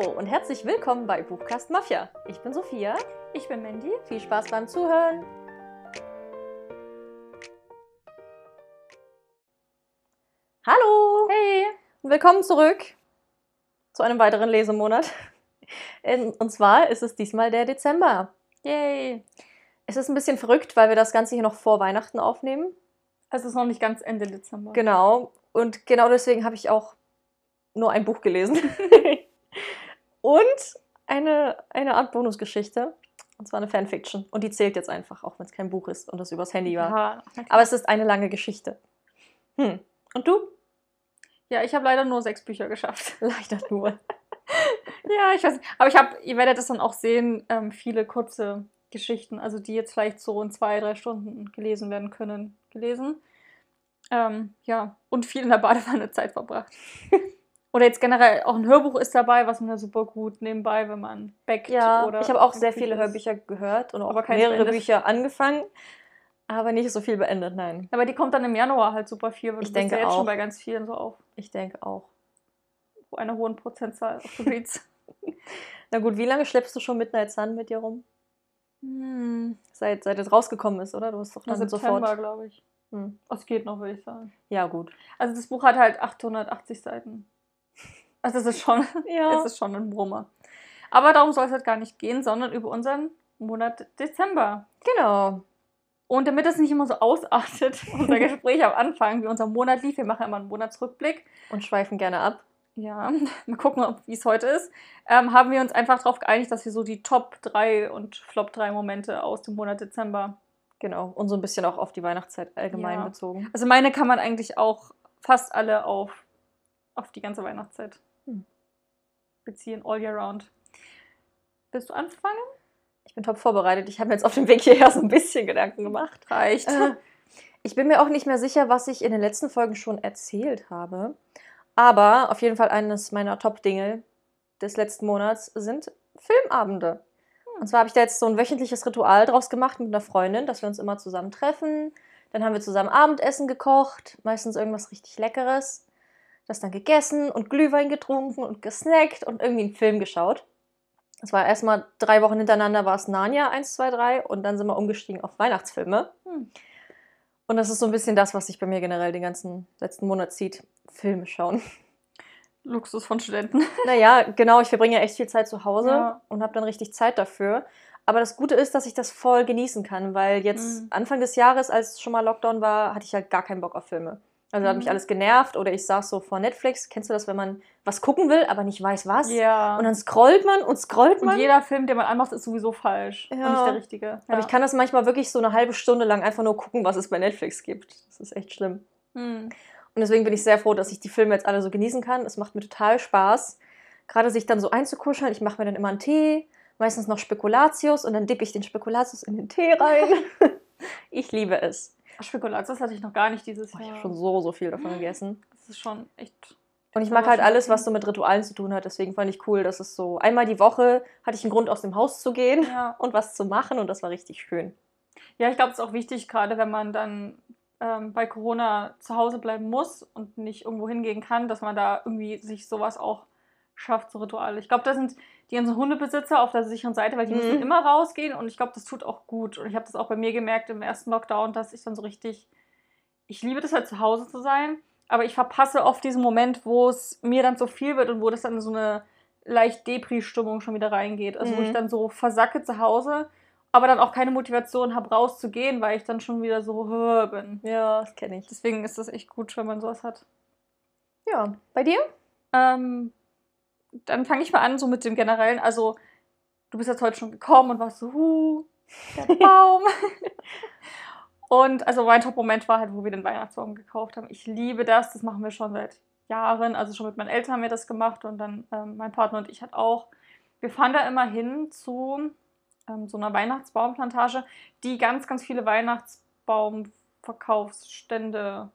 Hallo und herzlich willkommen bei Buchcast Mafia. Ich bin Sophia. Ich bin Mandy. Viel Spaß beim Zuhören. Hallo Hey. und willkommen zurück zu einem weiteren Lesemonat. Und zwar ist es diesmal der Dezember. Yay. Es ist ein bisschen verrückt, weil wir das Ganze hier noch vor Weihnachten aufnehmen. Es ist noch nicht ganz Ende Dezember. Genau. Und genau deswegen habe ich auch nur ein Buch gelesen. und eine, eine Art Bonusgeschichte. Und zwar eine Fanfiction. Und die zählt jetzt einfach, auch wenn es kein Buch ist und das übers Handy war. Ja, klar. Aber es ist eine lange Geschichte. Hm. Und du? ja ich habe leider nur sechs Bücher geschafft. Leider nur. ja, ich weiß nicht. Aber ich habe, ihr werdet das dann auch sehen, ähm, viele kurze Geschichten, also die jetzt vielleicht so in zwei, drei Stunden gelesen werden können, gelesen. Ähm, ja, und viel in der Badewanne Zeit verbracht. Oder jetzt generell auch ein Hörbuch ist dabei, was man ja super gut nebenbei, wenn man backt. Ja, oder ich habe auch sehr viele. Hörbücher gehört und auch mehrere beendet. Bücher angefangen, aber nicht so viel beendet, nein. Aber die kommt dann im Januar halt super viel, weil Ich du bist denke ja jetzt auch. schon bei ganz vielen so auf Ich denke auch. einer hohen Prozentzahl auf Goodreads. Na gut, wie lange schleppst du schon Midnight Sun mit dir rum? hm, Seit, seit es rausgekommen ist, oder? Du hast doch dann September, sofort. glaube ich. Hm. Es geht noch, würde ich sagen. Ja, gut. Also das Buch hat halt 880 Seiten. Also es ist schon, Ja. es ist schon ein Brummer. Aber darum soll es halt gar nicht gehen, sondern über unseren Monat Dezember. Genau. Und damit es nicht immer so ausartet, unser Gespräch am Anfang, wie unser Monat lief, wir machen immer einen Monatsrückblick. Und schweifen gerne ab. Ja, mal gucken, wie es heute ist. Ähm, haben wir uns einfach darauf geeinigt, dass wir so die Top 3 und Flop 3 Momente aus dem Monat Dezember. Genau. Und so ein bisschen auch auf die Weihnachtszeit allgemein Ja. bezogen. Also meine kann man eigentlich auch fast alle auf, auf die ganze Weihnachtszeit Hm. beziehen, all year round. Willst du anfangen? Ich bin top vorbereitet. Ich habe mir jetzt auf dem Weg hierher so ein bisschen Gedanken gemacht. Reicht. Äh, ich bin mir auch nicht mehr sicher, was ich in den letzten Folgen schon erzählt habe. Aber auf jeden Fall eines meiner Top-Dinge des letzten Monats sind Filmabende. Und zwar habe ich da jetzt so ein wöchentliches Ritual draus gemacht mit einer Freundin, dass wir uns immer zusammen treffen. Dann haben wir zusammen Abendessen gekocht, meistens irgendwas richtig Leckeres. Das dann gegessen und Glühwein getrunken und gesnackt und irgendwie einen Film geschaut. Es war erstmal drei Wochen hintereinander war es Narnia 1, 2, 3 und dann sind wir umgestiegen auf Weihnachtsfilme. Hm. Und das ist so ein bisschen das, was sich bei mir generell den ganzen letzten Monat zieht. Filme schauen. Luxus von Studenten. Naja, genau, ich verbringe ja echt viel Zeit zu Hause Ja. und habe dann richtig Zeit dafür. Aber das Gute ist, dass ich das voll genießen kann, weil jetzt Mhm. Anfang des Jahres, als schon mal Lockdown war, hatte ich halt gar keinen Bock auf Filme. Also hat Mhm. mich alles genervt oder ich saß so vor Netflix. Kennst du das, wenn man was gucken will, aber nicht weiß was? Ja. Und dann scrollt man und scrollt Und man. jeder Film, den man anmacht, ist sowieso falsch. Ja. Und nicht der richtige. Aber ich kann das manchmal wirklich so eine halbe Stunde lang einfach nur gucken, was es bei Netflix gibt. Das ist echt schlimm. Hm. Und deswegen bin ich sehr froh, dass ich die Filme jetzt alle so genießen kann. Es macht mir total Spaß, gerade sich dann so einzukuscheln. Ich mache mir dann immer einen Tee, meistens noch Spekulatius und dann dippe ich den Spekulatius in den Tee rein. ich liebe es. Spekulatius hatte ich noch gar nicht dieses Oh, ich Jahr. habe schon so, so viel davon gegessen. Das ist schon echt. Und ich mag halt alles, was so mit Ritualen zu tun hat. Deswegen fand ich cool, dass es so einmal die Woche hatte ich einen Grund, aus dem Haus zu gehen Ja. und was zu machen. Und das war richtig schön. Ja, ich glaube, es ist auch wichtig, gerade wenn man dann ähm, bei Corona zu Hause bleiben muss und nicht irgendwo hingehen kann, dass man da irgendwie sich sowas auch schafft, so Rituale. Ich glaube, da sind die ganzen Hundebesitzer auf der sicheren Seite, weil die Mhm. müssen immer rausgehen und ich glaube, das tut auch gut. Und ich habe das auch bei mir gemerkt im ersten Lockdown, dass ich dann so richtig, ich liebe das halt zu Hause zu sein, aber ich verpasse oft diesen Moment, wo es mir dann zu viel wird und wo das dann in so eine leicht Depri-Stimmung schon wieder reingeht. Also wo Mhm. ich dann so versacke zu Hause aber dann auch keine Motivation habe, rauszugehen, weil ich dann schon wieder so höher bin. Ja, das kenne ich. Deswegen ist das echt gut, wenn man sowas hat. Ja, bei dir? Ähm, dann fange ich mal an, so mit dem Generellen. Also, du bist jetzt heute schon gekommen und warst so, huh, der Baum. und also mein Top-Moment war halt, wo wir den Weihnachtsbaum gekauft haben. Ich liebe das, das machen wir schon seit Jahren. Also schon mit meinen Eltern haben wir das gemacht und dann ähm, mein Partner und ich halt auch. Wir fahren da immer hin zu ähm, so einer Weihnachtsbaumplantage, die ganz, ganz viele Weihnachtsbaumverkaufsstände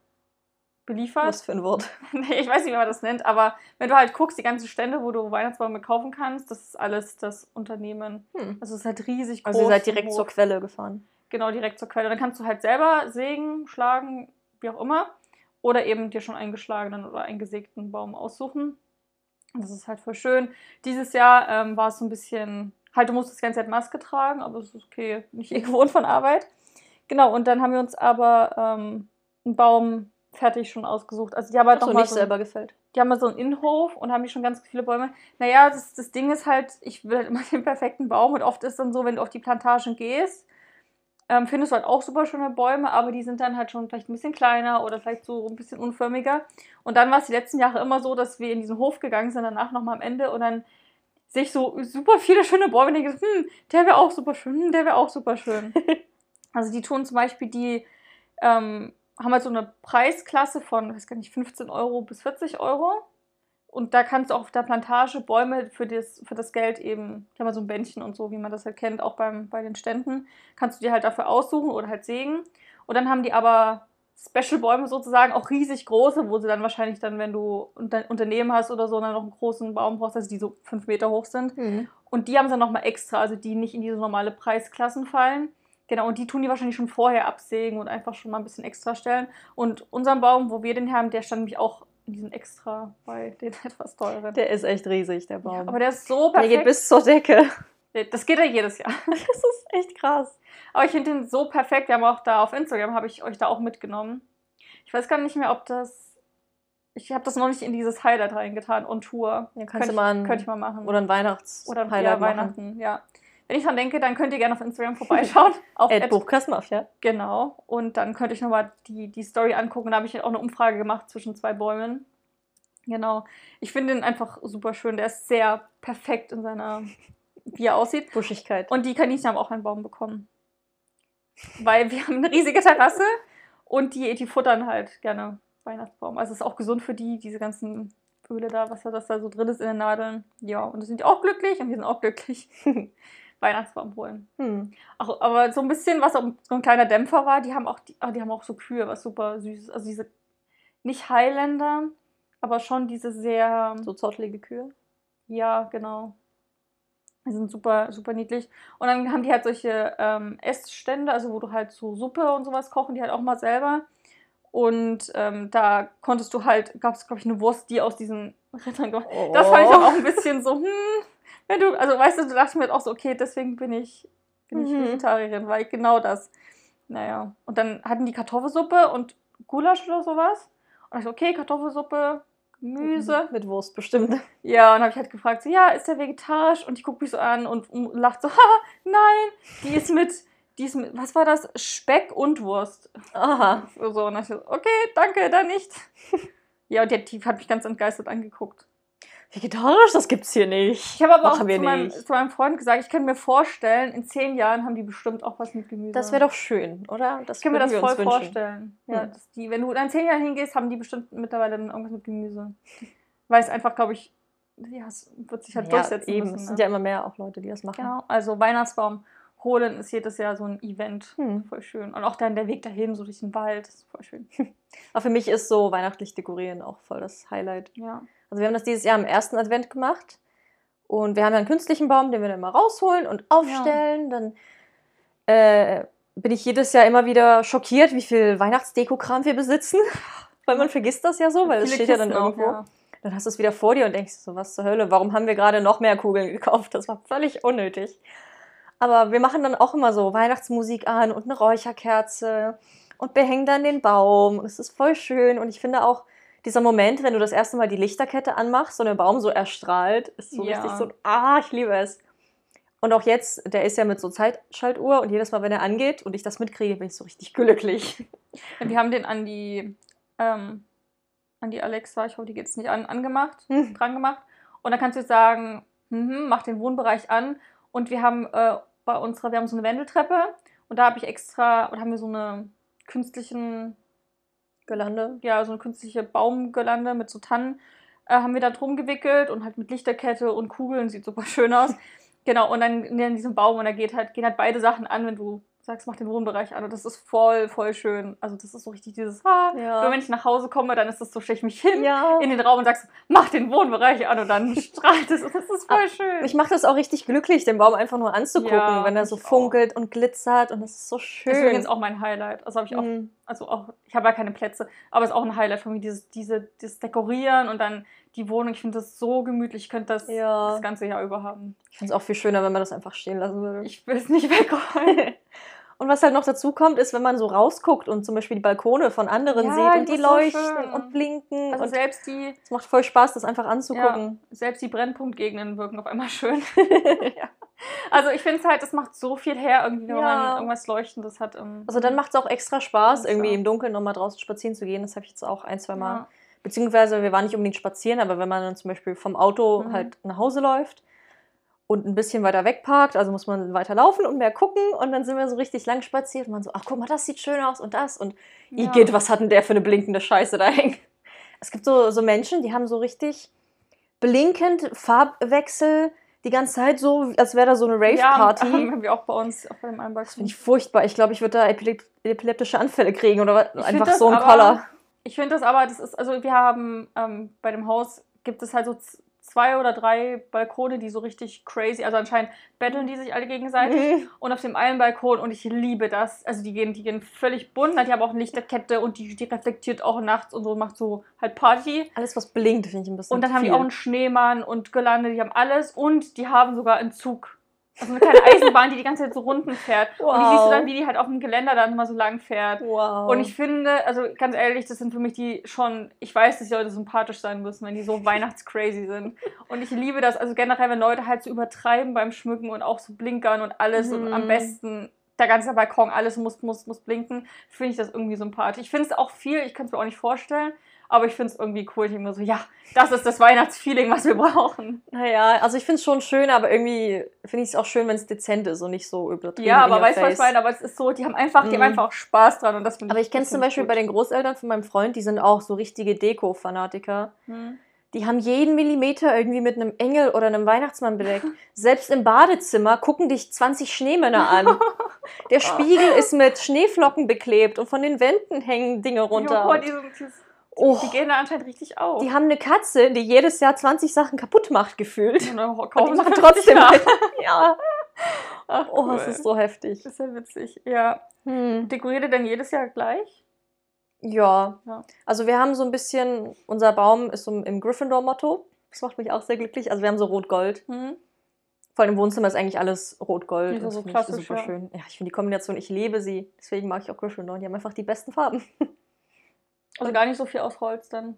beliefert. Was für ein Wort. Nee, ich weiß nicht, wie man das nennt, aber wenn du halt guckst, die ganzen Stände, wo du Weihnachtsbäume kaufen kannst, das ist alles das Unternehmen. Hm. Also es ist halt riesig groß. Also ihr seid direkt hoch. zur Quelle gefahren. Genau, direkt zur Quelle. Dann kannst du halt selber sägen, schlagen, wie auch immer. Oder eben dir schon eingeschlagenen oder eingesägten Baum aussuchen. Das ist halt voll schön. Dieses Jahr ähm, war es so ein bisschen, halt, du musstest die ganze Zeit Maske tragen, aber es ist okay, nicht eh gewohnt von Arbeit. Genau, und dann haben wir uns aber ähm, einen Baum fertig schon ausgesucht. Also die haben halt Ach so, nicht so, selber gefällt. die haben mal so einen Innenhof und haben hier schon ganz viele Bäume. Naja, das, das Ding ist halt, ich will halt immer den perfekten Baum und oft ist dann so, wenn du auf die Plantagen gehst, ähm, findest du halt auch super schöne Bäume, aber die sind dann halt schon vielleicht ein bisschen kleiner oder vielleicht so ein bisschen unförmiger. Und dann war es die letzten Jahre immer so, dass wir in diesen Hof gegangen sind, danach nochmal am Ende und dann sehe ich so super viele schöne Bäume und denke, hm, der wäre auch super schön, hm, der wäre auch super schön. also die tun zum Beispiel die, ähm, haben halt so eine Preisklasse von, weiß gar nicht, 15 Euro bis 40 Euro. Und da kannst du auch auf der Plantage Bäume für das, für das Geld eben, ich habe mal so ein Bändchen und so, wie man das halt kennt, auch beim, bei den Ständen, kannst du dir halt dafür aussuchen oder halt sägen. Und dann haben die aber Special-Bäume sozusagen, auch riesig große, wo sie dann wahrscheinlich dann, wenn du ein Unternehmen hast oder so, dann noch einen großen Baum brauchst, also die so fünf Meter hoch sind. Mhm. Und die haben sie dann nochmal extra, also die nicht in diese normale Preisklassen fallen. Genau, und die tun die wahrscheinlich schon vorher absägen und einfach schon mal ein bisschen extra stellen. Und unseren Baum, wo wir den haben, der stand nämlich auch in diesen extra bei den etwas teuren. Der ist echt riesig, der Baum. aber der ist so der perfekt. geht bis zur Decke. das geht ja jedes Jahr. Das ist echt krass. Aber ich finde den so perfekt. Wir haben auch da auf Instagram, habe ich euch da auch mitgenommen. Ich weiß gar nicht mehr, ob das. Ich habe das noch nicht in dieses Highlight reingetan, on Tour. Ja, kannst Könnte du mal ein, könnte ich mal machen. oder ein Weihnachts Oder Highlight ja, machen. Weihnachten, ja. Wenn ich dran denke, dann könnt ihr gerne auf Instagram vorbeischauen. auf Ed- Buchkastmafia. Genau. Und dann könnte ich nochmal die, die Story angucken. Da habe ich auch eine Umfrage gemacht zwischen zwei Bäumen. Genau. Ich finde ihn einfach super schön. Der ist sehr perfekt in seiner, wie er aussieht. Buschigkeit. Und die Kaninchen haben auch einen Baum bekommen. Weil wir haben eine riesige Terrasse und die, die futtern halt gerne Weihnachtsbaum. Also es ist auch gesund für die, diese ganzen Öle da, was da, das da so drin ist in den Nadeln. Ja, und da sind die auch glücklich und wir sind auch glücklich. Weihnachtsbaum holen. Hm. Auch, aber so ein bisschen, was auch so ein kleiner Dämpfer war, die haben auch, die, ah, die haben auch so Kühe, was super süßes. Also diese, nicht Highlander, aber schon diese sehr, So zottlige Kühe. ja, genau. Die sind super, super niedlich. Und dann haben die halt solche ähm, Essstände, also wo du halt so Suppe und sowas kochen, die halt auch mal selber. Und ähm, da konntest du halt, gab es, glaube ich, eine Wurst, die aus diesen Rittern gemacht. Das fand ich Oh. auch ein bisschen so, hm, wenn du, also weißt du, du dachte mir halt auch so, okay, deswegen bin ich, bin ich Mhm. Vegetarierin, weil genau das. Naja. Und dann hatten die Kartoffelsuppe und Gulasch oder sowas. Und ich so, okay, Kartoffelsuppe, Gemüse. Mit Wurst bestimmt. Ja, und habe ich halt gefragt, so, ja, ist der vegetarisch? Und ich gucke mich so an und, lacht so, haha, nein, die ist mit, die ist mit, was war das? Speck und Wurst. Aha. So, und dann ich so, okay, danke, dann nicht. Ja, und die, die hat mich ganz entgeistert angeguckt. Vegetarisch, das gibt's hier nicht. Ich habe aber auch Machen wir zu meinem, zu meinem Freund gesagt, ich könnte mir vorstellen, in zehn Jahren haben die bestimmt auch was mit Gemüse. Das wäre doch schön, oder? Das ich kann mir würden das wir voll vorstellen. Ja, Hm. die, wenn du in zehn Jahren hingehst, haben die bestimmt mittlerweile dann irgendwas mit Gemüse. Weil es einfach, glaube ich, ja, es wird sich halt Ja, durchsetzen eben. müssen. Es ne? sind ja immer mehr auch Leute, die das machen. Genau, also Weihnachtsbaum holen ist jedes Jahr so ein Event. Hm. Voll schön. Und auch dann der Weg dahin, so durch den Wald, ist voll schön. Aber für mich ist so weihnachtlich dekorieren auch voll das Highlight. Ja. Also wir haben das dieses Jahr am ersten Advent gemacht. Und wir haben ja einen künstlichen Baum, den wir dann mal rausholen und aufstellen. Dann äh, bin ich jedes Jahr immer wieder schockiert, wie viel Weihnachtsdekokram wir besitzen. weil man vergisst das ja so, weil es steht ja dann Kisten auch, irgendwo. ja. Dann hast du es wieder vor dir und denkst so, was zur Hölle, warum haben wir gerade noch mehr Kugeln gekauft? Das war völlig unnötig. Aber wir machen dann auch immer so Weihnachtsmusik an und eine Räucherkerze und behängen dann den Baum. Und es ist voll schön. Und ich finde auch, dieser Moment, wenn du das erste Mal die Lichterkette anmachst und der Baum so erstrahlt, ist so Ja. richtig so, ah, ich liebe es. Und auch jetzt, der ist ja mit so Zeitschaltuhr und jedes Mal, wenn er angeht und ich das mitkriege, bin ich so richtig glücklich. Wir haben den an die, ähm, an die Alexa, ich hoffe, die geht es nicht an, angemacht, Hm. dran gemacht. Und dann kannst du jetzt sagen, mhm, mach den Wohnbereich an. Und wir haben äh, bei unserer, wir haben so eine Wendeltreppe und da habe ich extra, oder haben wir so eine künstlichen, Girlande. ja, so eine künstliche Baumgirlande mit so Tannen, äh, haben wir da drum gewickelt und halt mit Lichterkette und Kugeln, sieht super schön aus. Genau, und dann in diesem Baum und da geht halt, gehen halt beide Sachen an, wenn du sagst, mach den Wohnbereich an und das ist voll, voll schön. Also das ist so richtig dieses, ah, Ja. nur wenn ich nach Hause komme, dann ist das so, stelle ich mich hin Ja. in den Raum und sagst, mach den Wohnbereich an und dann strahlt es das ist voll schön. Mich macht das auch richtig glücklich, den Baum einfach nur anzugucken, Ja, wenn er so ich auch. funkelt und glitzert und das ist so schön. Das ist übrigens auch mein Highlight. Also habe ich auch, Mhm. also auch, ich habe ja keine Plätze, aber es ist auch ein Highlight von mir, dieses, diese, dieses Dekorieren und dann die Wohnung. Ich finde das so gemütlich. Ich könnte das das ganze Jahr über haben. Ich finde es auch viel schöner, wenn man das einfach stehen lassen würde. Ich will es nicht wegräumen. Und was halt noch dazu kommt, ist, wenn man so rausguckt und zum Beispiel die Balkone von anderen Ja, sieht und die leuchten schön. und blinken. Also und selbst die, es macht voll Spaß, das einfach anzugucken. selbst die Brennpunktgegenden wirken auf einmal schön. Also ich finde es halt, es macht so viel her, irgendwie, wenn Ja. man irgendwas Leuchtendes hat. Also dann macht es auch extra Spaß, Ja. irgendwie im Dunkeln nochmal draußen spazieren zu gehen. Das habe ich jetzt auch ein, zwei Mal. Ja. Beziehungsweise wir waren nicht unbedingt spazieren, aber wenn man dann zum Beispiel vom Auto Mhm. halt nach Hause läuft und ein bisschen weiter weg parkt, also muss man weiter laufen und mehr gucken und dann sind wir so richtig lang spaziert und man so, ach guck mal, das sieht schön aus und das und Ja. Igitt, was hat denn der für eine blinkende Scheiße da hängen? Es gibt so, so Menschen, die haben so richtig blinkend Farbwechsel die ganze Zeit so, als wäre da so eine Rave-Party. Ja, haben wir auch bei uns auf dem Einbalkon. Finde ich furchtbar. Ich glaube, ich würde da epilep epileptische Anfälle kriegen oder was- Ich einfach das so ein Koller. Ich finde das aber, das ist, also wir haben ähm, bei dem Haus gibt es halt so zwei oder drei Balkone, die so richtig crazy, also anscheinend betteln die sich alle gegenseitig. Mhm. Und auf dem einen Balkon, und ich liebe das, also die gehen, die gehen völlig bunt, die haben auch eine Lichterkette und die, die reflektiert auch nachts und so, macht so halt Party. Alles, was blinkt, finde ich ein bisschen Und dann haben die viel. auch einen Schneemann und Girlande, die haben alles und die haben sogar einen Zug. Also eine kleine Eisenbahn, die die ganze Zeit so Runden fährt. Und die siehst du Wow. dann, wie die halt auf dem Geländer dann immer so lang fährt. Wow. Und ich finde, also ganz ehrlich, das sind für mich die schon, ich weiß, dass die Leute sympathisch sein müssen, wenn die so weihnachtscrazy sind. Und ich liebe das, also generell, wenn Leute halt so übertreiben beim Schmücken und auch so blinkern und alles und Mhm. am besten der ganze Balkon, alles muss, muss, muss blinken, finde ich das irgendwie sympathisch. Ich finde es auch viel, ich kann es mir auch nicht vorstellen, aber ich finde es irgendwie cool. Ich mir so, ja, das ist das Weihnachtsfeeling, was wir brauchen. naja, also ich finde es schon schön, aber irgendwie finde ich es auch schön, wenn es dezent ist und nicht so übertrieben. Ja, aber weißt du, was ich meine? Aber es ist so, die haben einfach, die haben Mhm. einfach auch Spaß dran und das Aber ich kenne es zum Beispiel gut. bei den Großeltern von meinem Freund, die sind auch so richtige Deko-Fanatiker. Mhm. Die haben jeden Millimeter irgendwie mit einem Engel oder einem Weihnachtsmann bedeckt. Selbst im Badezimmer gucken dich 20 Schneemänner an. Der Spiegel ist mit Schneeflocken beklebt und von den Wänden hängen Dinge runter. Ja, die, sind, die, Oh. die gehen da anscheinend richtig auf. Die haben eine Katze, die jedes Jahr 20 Sachen kaputt macht, gefühlt. Und dann Und die machen 50 trotzdem nach. mit. Ja. Ach, Oh, cool. das ist so heftig. Das ist ja witzig. Ja. Hm. Dekoriert ihr denn jedes Jahr gleich? Ja. Ja. Also wir haben so ein bisschen, unser Baum ist so im Gryffindor-Motto. Das macht mich auch sehr glücklich. Also wir haben so Rot-Gold. Hm? Vor allem im Wohnzimmer ist eigentlich alles Rot-Gold. Das so ich super schön. Ja, ich finde die Kombination, ich liebe sie. Deswegen mag ich auch Gryffindor. Die haben einfach die besten Farben. Also gar nicht so viel aus Holz dann.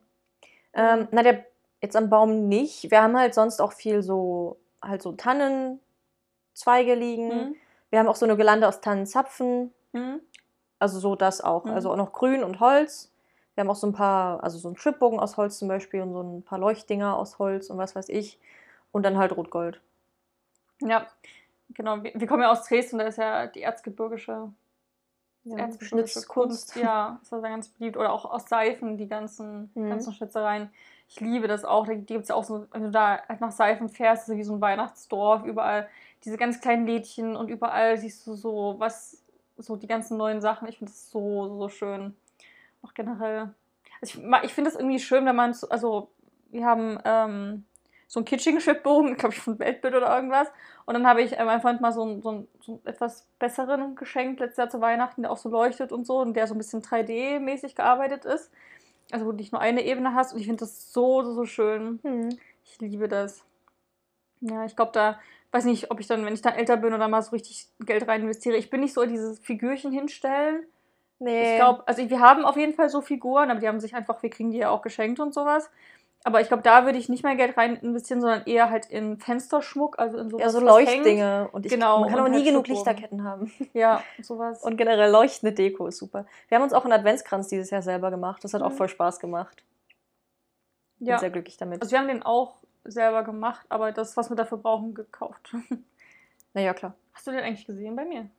Ähm, na, der, jetzt am Baum nicht. Wir haben halt sonst auch viel so, halt so Tannenzweige liegen. Hm? Wir haben auch so eine Gelande aus Tannenzapfen. Hm? Also so das auch. Mhm. Also auch noch grün und Holz. Wir haben auch so ein paar, also so einen Stripbogen aus Holz zum Beispiel und so ein paar Leuchtdinger aus Holz und was weiß ich. Und dann halt Rot-Gold. Ja, genau. Wir, wir kommen ja aus Dresden, da ist ja die erzgebirgische, Ja, Schnitzkunst. Kunst. Ja, ist also ganz beliebt. Oder auch aus Seifen, die ganzen, Mhm. ganzen Schnitzereien. Ich liebe das auch. Da gibt es ja auch so, wenn du da halt nach Seifen fährst, ist wie so ein Weihnachtsdorf, überall diese ganz kleinen Lädchen und überall siehst du so was, so die ganzen neuen Sachen. Ich finde das so, so schön. Auch generell. Also ich ich finde es irgendwie schön, wenn man, so- also wir haben ähm, so einen kitschigen Schwibbogen, glaube ich, von Weltbild oder irgendwas. Und dann habe ich äh, meinem Freund mal so einen, so, einen, so einen etwas besseren geschenkt, letztes Jahr zu Weihnachten, der auch so leuchtet und so und der so ein bisschen 3D-mäßig gearbeitet ist. Also wo du nicht nur eine Ebene hast und ich finde das so, so, so schön. Hm. Ich liebe das. Ja, ich glaube, da weiß nicht, ob ich dann, wenn ich dann älter bin oder mal so richtig Geld rein investiere. Ich bin nicht so in dieses Figürchen hinstellen. Nee. Ich glaube, also wir haben auf jeden Fall so Figuren, aber die haben sich einfach, wir kriegen die ja auch geschenkt und sowas. Aber ich glaube, da würde ich nicht mehr Geld rein investieren, sondern eher halt in Fensterschmuck, also in sowas. ja, so hängt. Leuchtdinge. Und ich, Genau, man kann auch nie halt genug Schwibbogen. Lichterketten haben. Ja, sowas. Und generell leuchtende Deko ist super. Wir haben uns auch einen Adventskranz dieses Jahr selber gemacht. Das hat auch Mhm. voll Spaß gemacht. Bin ja. sehr glücklich damit. Also wir haben den auch selber gemacht, aber das, was wir dafür brauchen, gekauft. naja, klar. Hast du den eigentlich gesehen bei mir?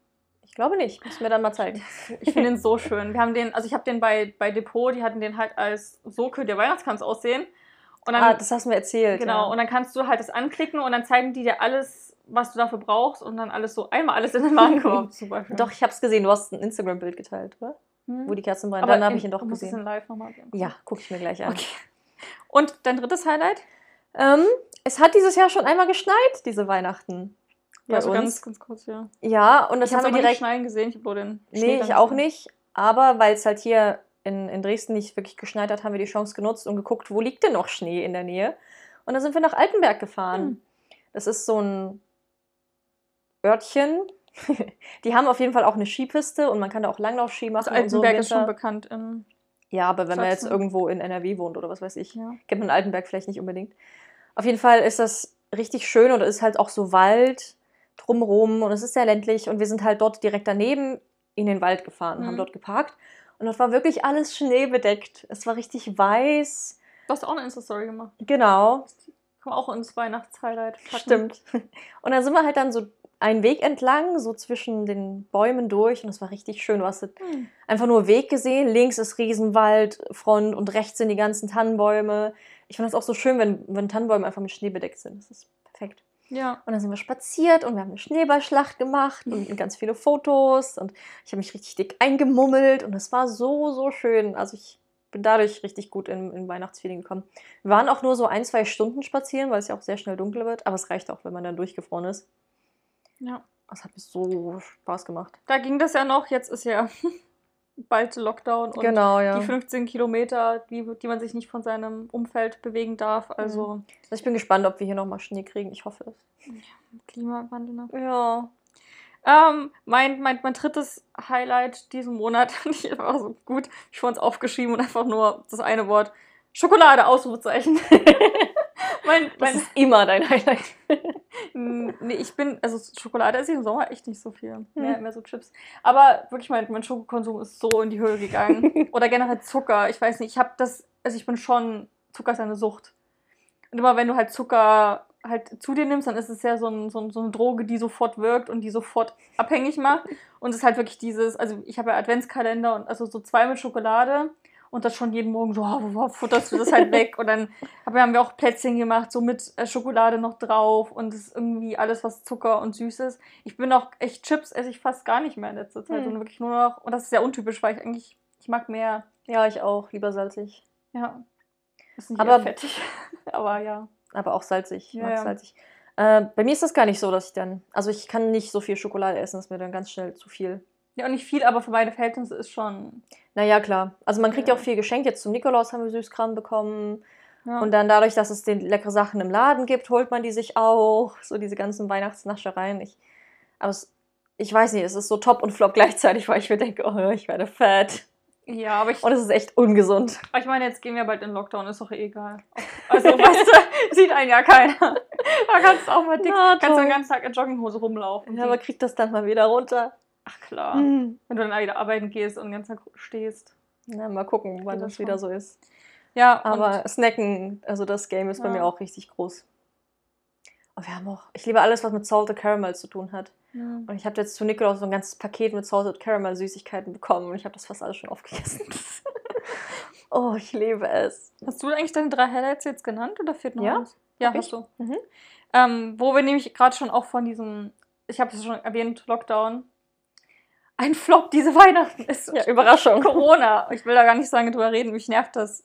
Ich glaube nicht. Muss mir dann mal zeigen. Ich finde den so schön. Wir haben den, also ich habe den bei, bei Depot, die hatten den halt als so könnte der Weihnachtskranz aussehen. Und dann, ah, das hast du mir erzählt. genau, Ja. und dann kannst du halt das anklicken und dann zeigen die dir alles, was du dafür brauchst und dann alles so einmal alles in den Warenkorb. Super schön. Doch, ich habe es gesehen. Du hast ein Instagram-Bild geteilt, oder? Hm. Wo die Kerzen brennen. Dann habe ich ihn doch gesehen. in live nochmal. Ja, gucke ich mir gleich an. Okay. Und dein drittes Highlight? Ähm, es hat dieses Jahr schon einmal geschneit, diese Weihnachten. Bei Ja, so uns. ganz, ganz kurz, ja. Ja, und das ich haben habe wir direkt direkt. schneien gesehen. Ich habe nur den Nee, Schnee ich dann auch gesehen. nicht. Aber weil es halt hier in, in Dresden nicht wirklich geschneit hat, haben wir die Chance genutzt und geguckt, wo liegt denn noch Schnee in der Nähe. Und dann sind wir nach Altenberg gefahren. Hm. Das ist so ein Örtchen. die haben auf jeden Fall auch eine Skipiste und man kann da auch Langlaufski machen. Also und so Altenberg ist schon bekannt in. Ja, aber wenn man jetzt Sachsen. irgendwo in NRW wohnt oder was weiß ich, Ja. kennt man Altenberg vielleicht nicht unbedingt. Auf jeden Fall ist das richtig schön und es ist halt auch so Wald drumrum und es ist sehr ländlich und wir sind halt dort direkt daneben in den Wald gefahren, Mhm. haben dort geparkt und dort war wirklich alles schneebedeckt. Es war richtig weiß. Du hast auch eine Insta-Story gemacht. Genau, Kann man auch ins Weihnachtshighlight packen. stimmt. Und dann sind wir halt dann so einen Weg entlang, so zwischen den Bäumen durch und es war richtig schön. Du hast halt Hm. einfach nur Weg gesehen. Links ist Riesenwald, Front und rechts sind die ganzen Tannenbäume. Ich finde das auch so schön, wenn, wenn Tannenbäume einfach mit Schnee bedeckt sind. Das ist perfekt. Ja. Und dann sind wir spaziert und wir haben eine Schneeballschlacht gemacht und ganz viele Fotos und ich habe mich richtig dick eingemummelt und es war so, so schön. Also ich bin dadurch richtig gut in, in Weihnachtsfeeling gekommen. Wir waren auch nur so ein, zwei Stunden spazieren, weil es ja auch sehr schnell dunkel wird, aber es reicht auch, wenn man dann durchgefroren ist. ja. Das hat mir so Spaß gemacht. Da ging das ja noch. Jetzt ist ja bald Lockdown und genau, ja. die 15 Kilometer, die, die man sich nicht von seinem Umfeld bewegen darf. Also Also ich bin gespannt, ob wir hier nochmal Schnee kriegen. Ich hoffe es. Klimawandel. Ne? Ja. Ähm, mein, mein, mein drittes Highlight diesen Monat, ich war so gut, ich vor uns aufgeschrieben und einfach nur das eine Wort. Schokolade, Ausrufezeichen. mein, Das mein, ist immer dein Highlight. Mm, Nee, ich bin, also Schokolade esse ich im Sommer echt nicht so viel. Mehr, Hm. mehr so Chips. Aber wirklich, mein, mein Schokokonsum ist so in die Höhe gegangen. Oder generell Zucker. Ich weiß nicht, ich habe das, also ich bin schon, Zucker ist eine Sucht. Und immer wenn du halt Zucker halt zu dir nimmst, dann ist es ja so, ein, so, ein, so eine Droge, die sofort wirkt und die sofort abhängig macht. Und es ist halt wirklich dieses, also ich habe ja Adventskalender und also so zwei mit Schokolade und das schon jeden Morgen so, oh, futterst du das halt weg? Und dann aber haben wir auch Plätzchen gemacht, so mit äh, Schokolade noch drauf und ist irgendwie alles, was Zucker und süß ist. Ich bin auch echt Chips, esse ich fast gar nicht mehr in letzter Zeit, Hm. sondern wirklich nur noch, und das ist sehr untypisch, weil ich eigentlich, ich mag mehr, Ja, ich auch. Lieber salzig. ja, ist nicht Aber- fettig, aber ja. Aber auch salzig. Ich Ja, mag ja. salzig. Äh, bei mir ist das gar nicht so, dass ich dann. Also ich kann nicht so viel Schokolade essen, das ist mir dann ganz schnell zu viel. Ja, und nicht viel, aber für meine Verhältnisse ist schon, Naja, klar. Also man kriegt ja Ja. auch viel geschenkt. Jetzt zum Nikolaus haben wir Süßkram bekommen. ja. Und dann dadurch, dass es den leckere Sachen im Laden gibt, holt man die sich auch. So diese ganzen Weihnachtsnaschereien. Ich, aber es, ich weiß nicht, es ist so top und flop gleichzeitig, weil ich mir denke, oh, ich werde fett. ja, aber ich, Und es ist echt ungesund. ich meine, jetzt gehen wir bald in Lockdown, ist doch eh egal. Also, weißt du, sieht einen ja keiner. Da kannst du auch mal dick, Na, kannst du den ganzen Tag in Jogginghose rumlaufen. Ja, aber kriegt das dann mal wieder runter. Ach klar. Hm. Wenn du dann wieder arbeiten gehst und den ganzen Tag stehst. Na, mal gucken, wann das das wieder so ist. Ja, Aber Snacken, also das Game ist bei Ja. mir auch richtig groß. Und wir haben auch, ich liebe alles, was mit Salted Caramel zu tun hat. und, Und ich habe jetzt zu Nikolaus so ein ganzes Paket mit Salted Caramel Süßigkeiten bekommen und ich habe das fast alles schon aufgegessen. oh, ich liebe es. hast du eigentlich deine drei Highlights jetzt genannt oder fehlt noch Ja, eins? Ja, hast ich. du. Mhm. Ähm, wo wir nämlich gerade schon auch von diesem, ich habe es schon erwähnt, Lockdown, ein Flop diese Weihnachten ist. Ja, Überraschung. Corona. Ich will da gar nicht so lange drüber reden, mich nervt das.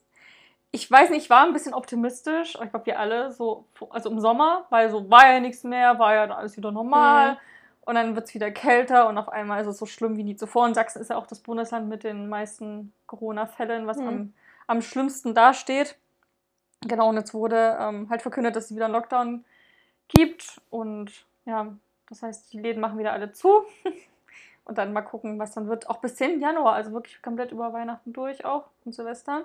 Ich weiß nicht, ich war ein bisschen optimistisch, aber ich glaube, wir alle, so, also im Sommer, weil so war ja nichts mehr, war ja dann alles wieder normal. Mhm. Und dann wird es wieder kälter und auf einmal ist es so schlimm wie nie zuvor. Und Sachsen ist ja auch das Bundesland mit den meisten Corona-Fällen, was Mhm. am, am schlimmsten dasteht. Genau, und jetzt wurde ähm, halt verkündet, dass es wieder einen Lockdown gibt. Und ja, das heißt, die Läden machen wieder alle zu. und dann mal gucken, was dann wird. Auch bis 10. Januar, also wirklich komplett über Weihnachten durch auch und Silvester.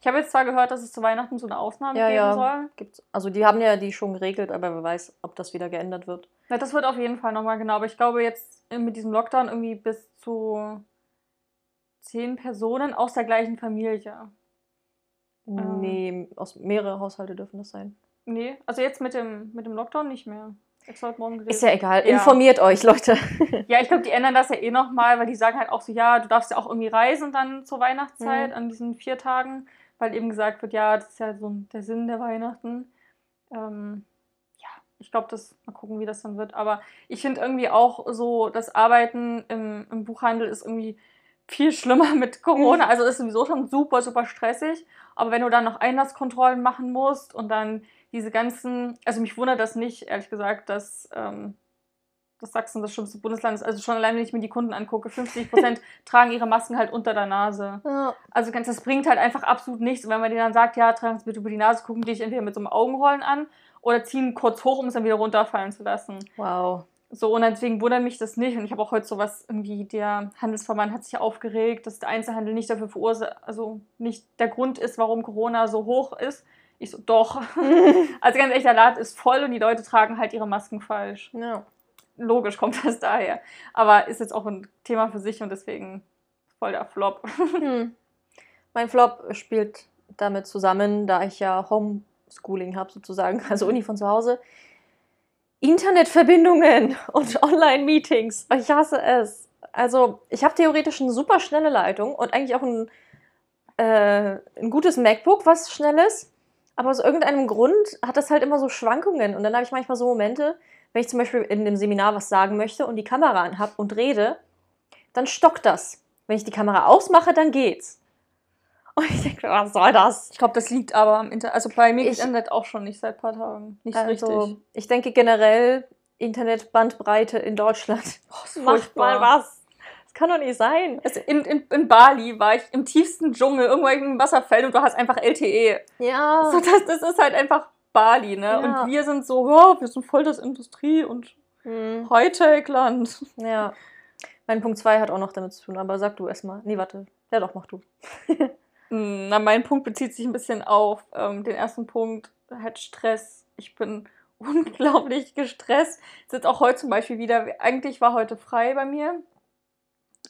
Ich habe jetzt zwar gehört, dass es zu Weihnachten so eine Ausnahme Ja, geben ja. soll. Gibt's, also die haben ja die schon geregelt, aber wer weiß, ob das wieder geändert wird. Ja, das wird auf jeden Fall nochmal genau. Aber ich glaube jetzt äh, mit diesem Lockdown irgendwie bis zu zehn Personen aus der gleichen Familie. Ähm. Nee, aus mehrere Haushalte dürfen das sein. Nee, also jetzt mit dem, mit dem Lockdown nicht mehr. Jetzt heute Morgen gelesen. Ist ja egal. Ja. Informiert euch, Leute. Ja, ich glaube, die ändern das ja eh nochmal, weil die sagen halt auch so, ja, du darfst ja auch irgendwie reisen dann zur Weihnachtszeit Mhm. an diesen vier Tagen, weil eben gesagt wird, ja, das ist ja so der Sinn der Weihnachten. Ähm, ja, ich glaube, das mal gucken, wie das dann wird. Aber ich finde irgendwie auch so, das Arbeiten im, im Buchhandel ist irgendwie viel schlimmer mit Corona. Also ist sowieso schon super, super stressig. Aber wenn du dann noch Einlasskontrollen machen musst und dann diese ganzen, also mich wundert das nicht, ehrlich gesagt, dass, ähm, dass Sachsen das schlimmste Bundesland ist. Also schon allein, wenn ich mir die Kunden angucke, 50 Prozent tragen ihre Masken halt unter der Nase. Ja. Also ganz, das bringt halt einfach absolut nichts. Und wenn man denen dann sagt, ja, tragen Sie bitte über die Nase, gucken die dich entweder mit so einem Augenrollen an oder ziehen kurz hoch, um es dann wieder runterfallen zu lassen. Wow. So, und deswegen wundert mich das nicht. Und ich habe auch heute sowas irgendwie, der Handelsverband hat sich aufgeregt, dass der Einzelhandel nicht dafür verursacht, also nicht der Grund ist, warum Corona so hoch ist. Ich so, doch. also ganz ehrlich, der Laden ist voll und die Leute tragen halt ihre Masken falsch. Ja. Logisch kommt das daher. Aber ist jetzt auch ein Thema für sich und deswegen voll der Flop. Hm. Mein Flop spielt damit zusammen, da ich ja Homeschooling habe sozusagen, also Uni von zu Hause. Internetverbindungen und Online-Meetings. Ich hasse es. Also ich habe theoretisch eine super schnelle Leitung und eigentlich auch ein, äh, ein gutes MacBook, was schnell ist. Aber aus irgendeinem Grund hat das halt immer so Schwankungen. Und dann habe ich manchmal so Momente, wenn ich zum Beispiel in dem Seminar was sagen möchte und die Kamera anhab und rede, dann stockt das. Wenn ich die Kamera ausmache, dann geht's. Und ich denke, was soll das? Ich glaube, das liegt aber am Internet. Also bei mir Ich- ist Internet auch schon nicht seit ein paar Tagen. Nicht Also, richtig. ich denke generell Internetbandbreite in Deutschland. Ist Macht mal was. Kann doch nicht sein. Also in, in, in Bali war ich im tiefsten Dschungel, irgendwo im Wasserfeld und du hast einfach LTE. Ja. So, das, das ist halt einfach Bali, ne? Ja. Und wir sind so, ja, wir sind voll das Industrie- und Hm, Hightech-Land. ja. Mein Punkt 2 hat auch noch damit zu tun, aber sag du erstmal. Nee, warte. Ja, doch, mach du. Hm, Na, mein Punkt bezieht sich ein bisschen auf ähm, den ersten Punkt, halt Stress. Ich bin unglaublich gestresst. Ist jetzt auch heute zum Beispiel wieder, eigentlich war heute frei bei mir,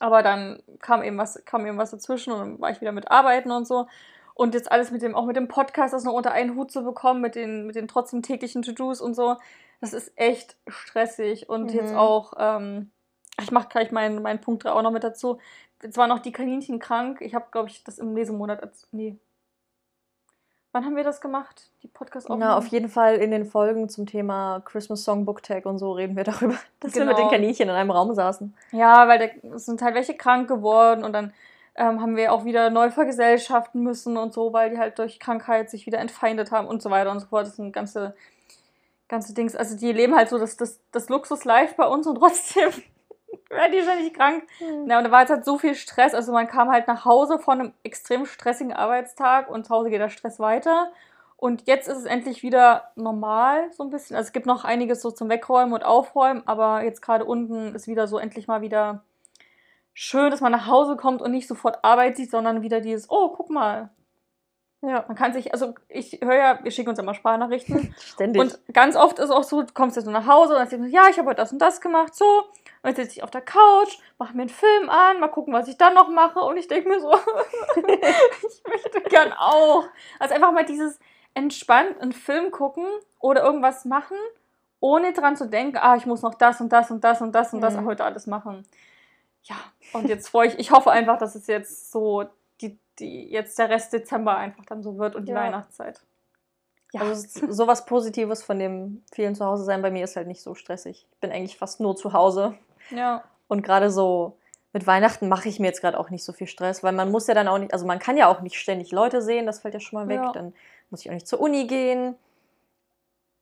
aber dann kam eben was, kam eben was dazwischen und dann war ich wieder mit Arbeiten und so. Und jetzt alles mit dem, auch mit dem Podcast, das noch unter einen Hut zu bekommen, mit den, mit den trotzdem täglichen To-Dos und so, das ist echt stressig. Und Mhm. jetzt auch, ähm, ich mache gleich meinen, meinen Punkt 3 auch noch mit dazu. Jetzt waren noch die Kaninchen krank. Ich habe, glaube ich, das im Lesemonat. Als, nee. Wann haben wir das gemacht? Die podcast Na, auf jeden Fall in den Folgen zum Thema Christmas Song Book Tag und so reden wir darüber, dass wir mit den Genau. Kaninchen in einem Raum saßen. Ja, weil da es sind halt welche krank geworden und dann ähm, haben wir auch wieder neu vergesellschaften müssen und so, weil die halt durch Krankheit sich wieder entfeindet haben und so weiter und so fort. Das sind ganze, ganze Dings. Also die leben halt so das, das, das Luxus-Life bei uns und trotzdem werden die ständig krank. Ja, und da war jetzt halt so viel Stress. Also man kam halt nach Hause von einem extrem stressigen Arbeitstag und zu Hause geht der Stress weiter. Und jetzt ist es endlich wieder normal, so ein bisschen. Also es gibt noch einiges so zum Wegräumen und Aufräumen, aber jetzt gerade unten ist wieder so endlich mal wieder schön, dass man nach Hause kommt und nicht sofort Arbeit sieht, sondern wieder dieses, oh, guck mal. Ja, Man kann sich, also ich höre ja, wir schicken uns immer Sprachnachrichten ständig. und ganz oft ist auch so, du kommst jetzt so nach Hause und dann sagst du, ja, ich habe heute das und das gemacht, so. Und jetzt sitze ich auf der Couch, mache mir einen Film an, mal gucken, was ich dann noch mache. Und ich denke mir so, ich möchte gern auch. Also einfach mal dieses entspannt einen Film gucken oder irgendwas machen, ohne dran zu denken, ah, ich muss noch das und das und das und das und das Mhm. heute alles machen. Ja, und jetzt freue ich, ich hoffe einfach, dass es jetzt so, die, die, jetzt der Rest Dezember einfach dann so wird und die Ja. Weihnachtszeit. Ja. Also sowas Positives von dem vielen Zuhause sein bei mir ist halt nicht so stressig. Ich bin eigentlich fast nur zu Hause. Ja. Und gerade so mit Weihnachten mache ich mir jetzt gerade auch nicht so viel Stress, weil man muss ja dann auch nicht, also man kann ja auch nicht ständig Leute sehen, das fällt ja schon mal weg. Ja. Dann muss ich auch nicht zur Uni gehen.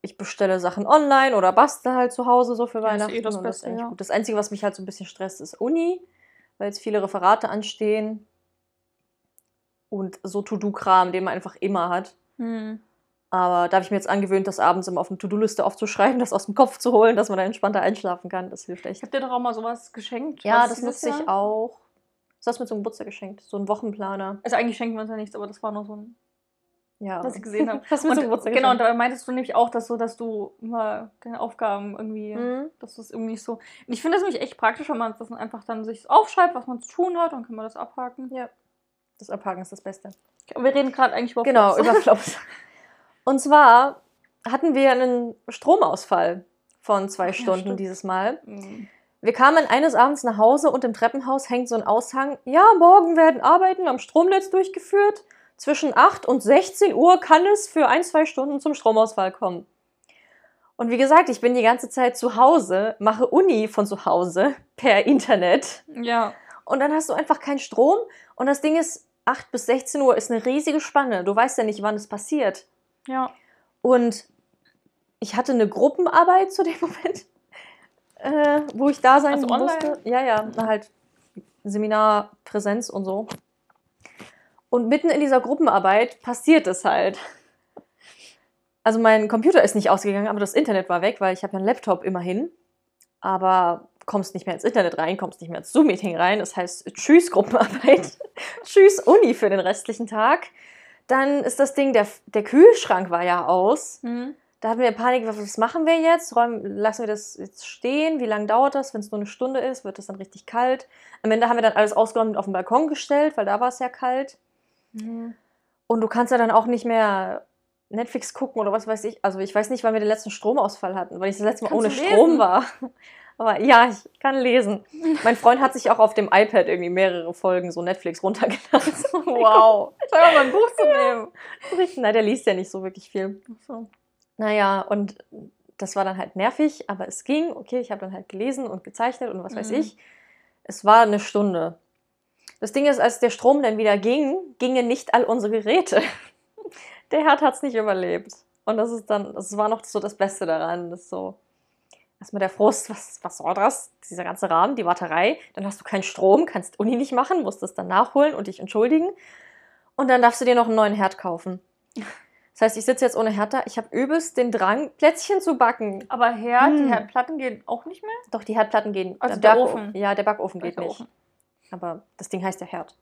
Ich bestelle Sachen online oder bastel halt zu Hause so für Ja, ist eh Weihnachten. das das Beste, eigentlich ja. Das Einzige, was mich halt so ein bisschen stresst, ist Uni, weil jetzt viele Referate anstehen. Und so To-Do-Kram, den man einfach immer hat. Hm. Aber da habe ich mir jetzt angewöhnt, das abends immer auf eine To-Do-Liste aufzuschreiben, das aus dem Kopf zu holen, dass man dann entspannter einschlafen kann. Das hilft echt. Ich habe dir doch auch mal sowas geschenkt. Ja, das nutze ich auch. Was hast du mir zum Geburtstag geschenkt? So einen Wochenplaner. Also eigentlich schenken wir uns ja nichts, aber das war nur so ein, Ja. was ich gesehen habe. Mir Und, Geburtstag genau, und da meintest du nämlich auch, dass so, dass du immer deine Aufgaben irgendwie, Mhm. dass du es irgendwie so. Und ich finde das nämlich echt praktisch, wenn man das einfach dann sich aufschreibt, was man zu tun hat, dann kann man das abhaken. Ja. Das Abhaken ist das Beste. Aber wir reden gerade eigentlich über Genau, Flops. über Flops. Und zwar hatten wir einen Stromausfall von zwei ja, Stunden stimmt. dieses Mal. Mhm. Wir kamen eines Abends nach Hause und im Treppenhaus hängt so ein Aushang. Ja, morgen werden Arbeiten am Stromnetz durchgeführt. Zwischen 8 und 16 Uhr kann es für ein, zwei Stunden zum Stromausfall kommen. Und wie gesagt, ich bin die ganze Zeit zu Hause, mache Uni von zu Hause per Internet. Ja. Und dann hast du einfach keinen Strom. Und das Ding ist, 8 bis 16 Uhr ist eine riesige Spanne. Du weißt ja nicht, wann es passiert. Ja. Und ich hatte eine Gruppenarbeit zu dem Moment, äh, wo ich da sein Also online? musste. Ja, ja, na halt Seminar, Präsenz und so. Und mitten in dieser Gruppenarbeit passiert es halt. Also mein Computer ist nicht ausgegangen, aber das Internet war weg, weil ich habe ja einen Laptop immerhin. Aber kommst nicht mehr ins Internet rein, kommst nicht mehr ins Zoom-Meeting rein. Das heißt, tschüss Gruppenarbeit, tschüss Uni für den restlichen Tag. Dann ist das Ding, der, der Kühlschrank war ja aus. Mhm. Da hatten wir Panik, was machen wir jetzt? Räumen, lassen wir das jetzt stehen? Wie lange dauert das? Wenn es nur eine Stunde ist, wird das dann richtig kalt. Am Ende haben wir dann alles ausgeräumt und auf den Balkon gestellt, weil da war es ja kalt. Mhm. Und du kannst ja dann auch nicht mehr Netflix gucken oder was weiß ich. Also ich weiß nicht, wann wir den letzten Stromausfall hatten, weil ich das letzte Mal Kannst ohne Strom war. Aber ja, ich kann lesen. Mein Freund hat sich auch auf dem iPad irgendwie mehrere Folgen so Netflix runtergeladen. Wow. Schau mal, ein Buch zu nehmen. Richtig, Nein, der liest ja nicht so wirklich viel. So. Naja, und das war dann halt nervig, aber es ging. Okay, ich habe dann halt gelesen und gezeichnet und was weiß Mhm. ich. Es war eine Stunde. Das Ding ist, als der Strom dann wieder ging, gingen nicht all unsere Geräte. Der Herd hat es nicht überlebt. Und das ist dann, das war noch so das Beste daran. Das ist so, erstmal der Frust, was, was soll das? Dieser ganze Rahmen, die Warterei. Dann hast du keinen Strom, kannst Uni nicht machen, musst das dann nachholen und dich entschuldigen. Und dann darfst du dir noch einen neuen Herd kaufen. Das heißt, ich sitze jetzt ohne Herd da. Ich habe übelst den Drang, Plätzchen zu backen. Aber Herd, Hm. die Herdplatten gehen auch nicht mehr? Doch, die Herdplatten gehen. Also der der Ofen. Ja, der Backofen geht Der nicht. Ofen. Aber das Ding heißt ja Herd.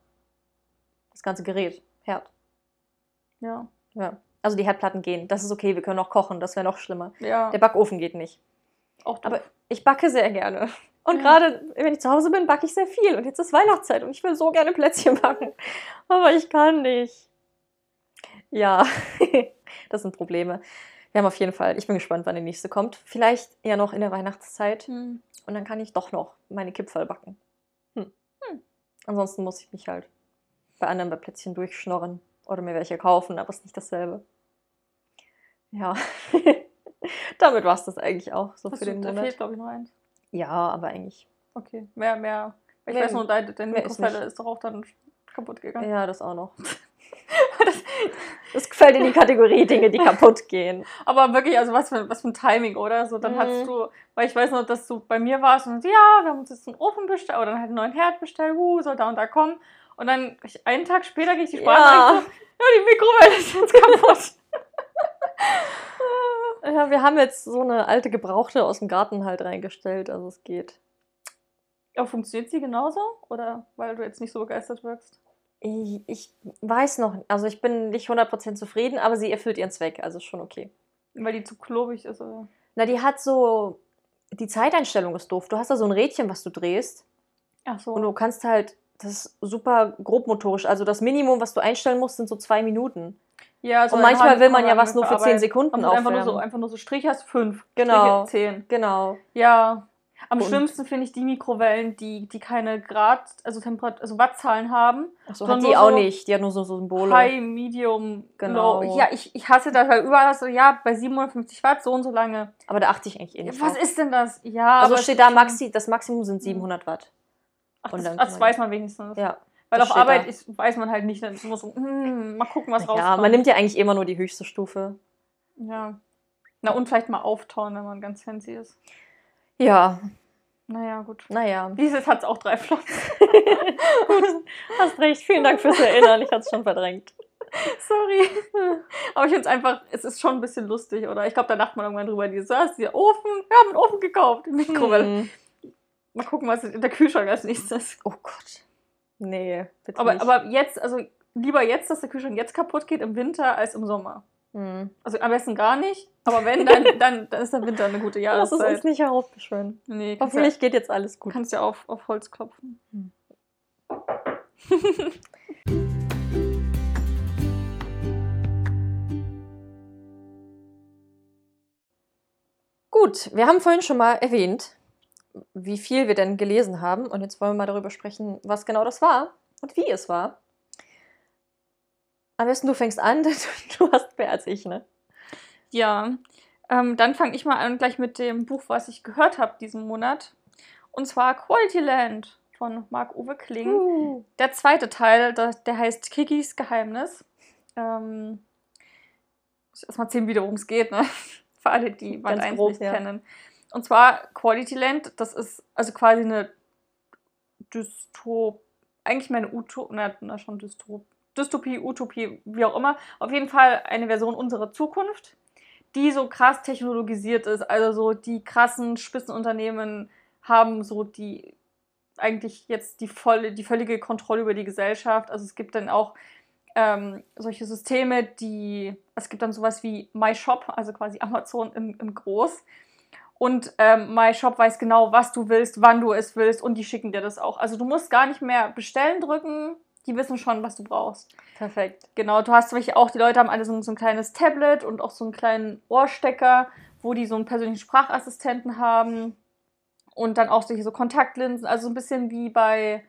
Das ganze Gerät. Herd. Ja. Ja. Also die Herdplatten gehen. Das ist okay, wir können auch kochen, das wäre noch schlimmer. Ja. Der Backofen geht nicht. Auch doof. Aber ich backe sehr gerne. Und Ja. gerade wenn ich zu Hause bin, backe ich sehr viel. Und jetzt ist Weihnachtszeit und ich will so gerne Plätzchen backen. Aber ich kann nicht. Ja, das sind Probleme. Wir haben auf jeden Fall, ich bin gespannt, wann die nächste kommt. Vielleicht ja noch in der Weihnachtszeit. Hm. Und dann kann ich doch noch meine Kipferl backen. Hm. Ansonsten muss ich mich halt bei anderen bei Plätzchen durchschnorren oder mir welche kaufen, aber es ist nicht dasselbe. Ja, damit war es das eigentlich auch so Hast für du, den da Monat. fehlt, glaube ich, noch eins. Ja, aber eigentlich. Okay. Mehr, mehr. Ich Mehr- weiß nur, dein, dein mehr ist doch auch dann kaputt gegangen. Ja, das auch noch. Das gefällt in die Kategorie Dinge, die kaputt gehen. Aber wirklich, also was für, was für ein Timing, oder? So, dann Mhm. hattest du, weil ich weiß noch, dass du bei mir warst und ja, wir haben uns jetzt einen Ofen bestellt oder dann halt einen neuen Herd bestellt, uh, soll da und da kommen. Und dann einen Tag später gehe ich die Sprache Ja. so, ja, die Mikrowelle ist jetzt kaputt. Ja, wir haben jetzt so eine alte Gebrauchte aus dem Garten halt reingestellt, also es geht. Aber funktioniert sie genauso? Oder weil du jetzt nicht so begeistert wirkst? Ich, ich weiß noch, also ich bin nicht 100% zufrieden, aber sie erfüllt ihren Zweck, also schon okay. Weil die zu klobig ist, oder? Na, die hat so, die Zeiteinstellung ist doof. Du hast da so ein Rädchen, was du drehst Ach so. und du kannst halt, das ist super grobmotorisch, also das Minimum, was du einstellen musst, sind so zwei Minuten. Ja, Und manchmal will man ja was nur für zehn 10 Sekunden Und einfach nur so, einfach nur so Strich hast, fünf. Genau. Striche, zehn. Genau. Ja. Am Und- schlimmsten finde ich die Mikrowellen, die, die keine Grad, also Temperat, also Wattzahlen haben. Achso, hat die auch so nicht, die hat nur so Symbole. High, Medium, Genau. Low. Ja, ich, ich hasse das, weil überall hast du, ja, bei 750 Watt so und so lange. Aber da achte ich eigentlich eh nicht Was drauf. ist denn das? Ja, Also aber steht da Maxi, das Maximum sind 700 Watt. Ach, das, das weiß man wenigstens. Ja. Weil das auf Arbeit ist, weiß man halt nicht. Dann ist immer so, hm, mal gucken, was rauskommt. Ja, man nimmt ja eigentlich immer nur die höchste Stufe. Ja. Na, und vielleicht mal auftauen, wenn man ganz fancy ist. Ja, Naja, gut. naja. Dieses hat es auch drei Flops. Hast recht, vielen Dank fürs Erinnern, ich hatte es schon verdrängt. Sorry. Aber ich finde es einfach, es ist schon ein bisschen lustig, oder? Ich glaube, da lacht man irgendwann drüber. Ah, ist dieser Ofen, wir haben einen Ofen gekauft, eine Mikrowelle. Hm. Mal gucken, was in der Kühlschrank als nächstes. Oh Gott. Nee, bitte Aber, nicht. aber jetzt, also lieber jetzt, dass der Kühlschrank jetzt kaputt geht im Winter als im Sommer. Hm. Also am besten gar nicht. Aber wenn, dann, dann, dann ist der Winter eine gute Lass es Jahreszeit. uns nicht heraufbeschwören. Nee, kannst ja, Hoffentlich geht jetzt alles gut. kannst ja auf, auf Holz klopfen. Gut, wir haben vorhin schon mal erwähnt, wie viel wir denn gelesen haben. Und jetzt wollen wir mal darüber sprechen, was genau das war und wie es war. Am besten du fängst an, denn du hast mehr als ich, ne? Ja, Ähm, dann fange ich mal an gleich mit dem Buch, was ich gehört habe diesen Monat. Und zwar Quality Land von Marc-Uwe Kling. Uh. Der zweite Teil, der, der heißt Kikis Geheimnis. Ähm, ich muss erstmal erzählen, wie worum es geht, ne? Für alle, die Band Ganz 1 grob, nicht ja. kennen. Und zwar Quality Land, das ist also quasi eine Dystop, eigentlich meine Utopie, na, na schon Dystop, Dystopie, Utopie, wie auch immer. Auf jeden Fall eine Version unserer Zukunft, die so krass technologisiert ist. Also so die krassen Spitzenunternehmen haben so die eigentlich jetzt die volle, die völlige Kontrolle über die Gesellschaft. Also es gibt dann auch ähm, solche Systeme, die, es gibt dann sowas wie MyShop, also quasi Amazon im, im Groß. Und ähm, MyShop weiß genau, was du willst, wann du es willst und die schicken dir das auch. Also du musst gar nicht mehr bestellen drücken, die wissen schon, was du brauchst. Perfekt. Genau, du hast nämlich auch, die Leute haben alle so, ein- so ein kleines Tablet und auch so einen kleinen Ohrstecker, wo die so einen persönlichen Sprachassistenten haben und dann auch solche so Kontaktlinsen, also so ein bisschen wie bei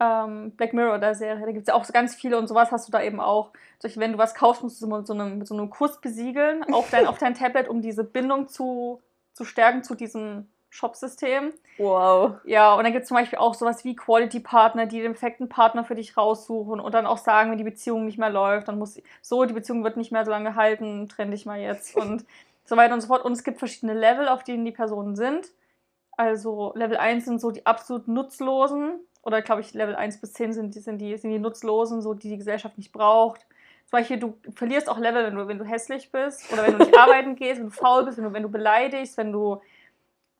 ähm, Black Mirror der Serie. Da gibt es ja auch so ganz viele und sowas hast du da eben auch. Solche, wenn du was kaufst, musst du so mit so einem, mit so einem Kuss besiegeln auf dein, auf dein Tablet, um diese Bindung zu, zu stärken zu diesem Shop-System. Wow. Ja, und dann gibt es zum Beispiel auch sowas wie Quality-Partner, die den perfekten Partner für dich raussuchen und dann auch sagen, wenn die Beziehung nicht mehr läuft, dann muss so, die Beziehung wird nicht mehr so lange halten, trenn dich mal jetzt und so weiter und so fort. Und es gibt verschiedene Level, auf denen die Personen sind. Also Level 1 sind so die absolut nutzlosen, oder glaube ich, Level 1 bis 10 sind, die- sind, die, sind die nutzlosen, so die die Gesellschaft nicht braucht. Zum Beispiel, du verlierst auch Level, wenn du, wenn du hässlich bist oder wenn du nicht arbeiten gehst, wenn du faul bist, wenn du, wenn du beleidigst, wenn du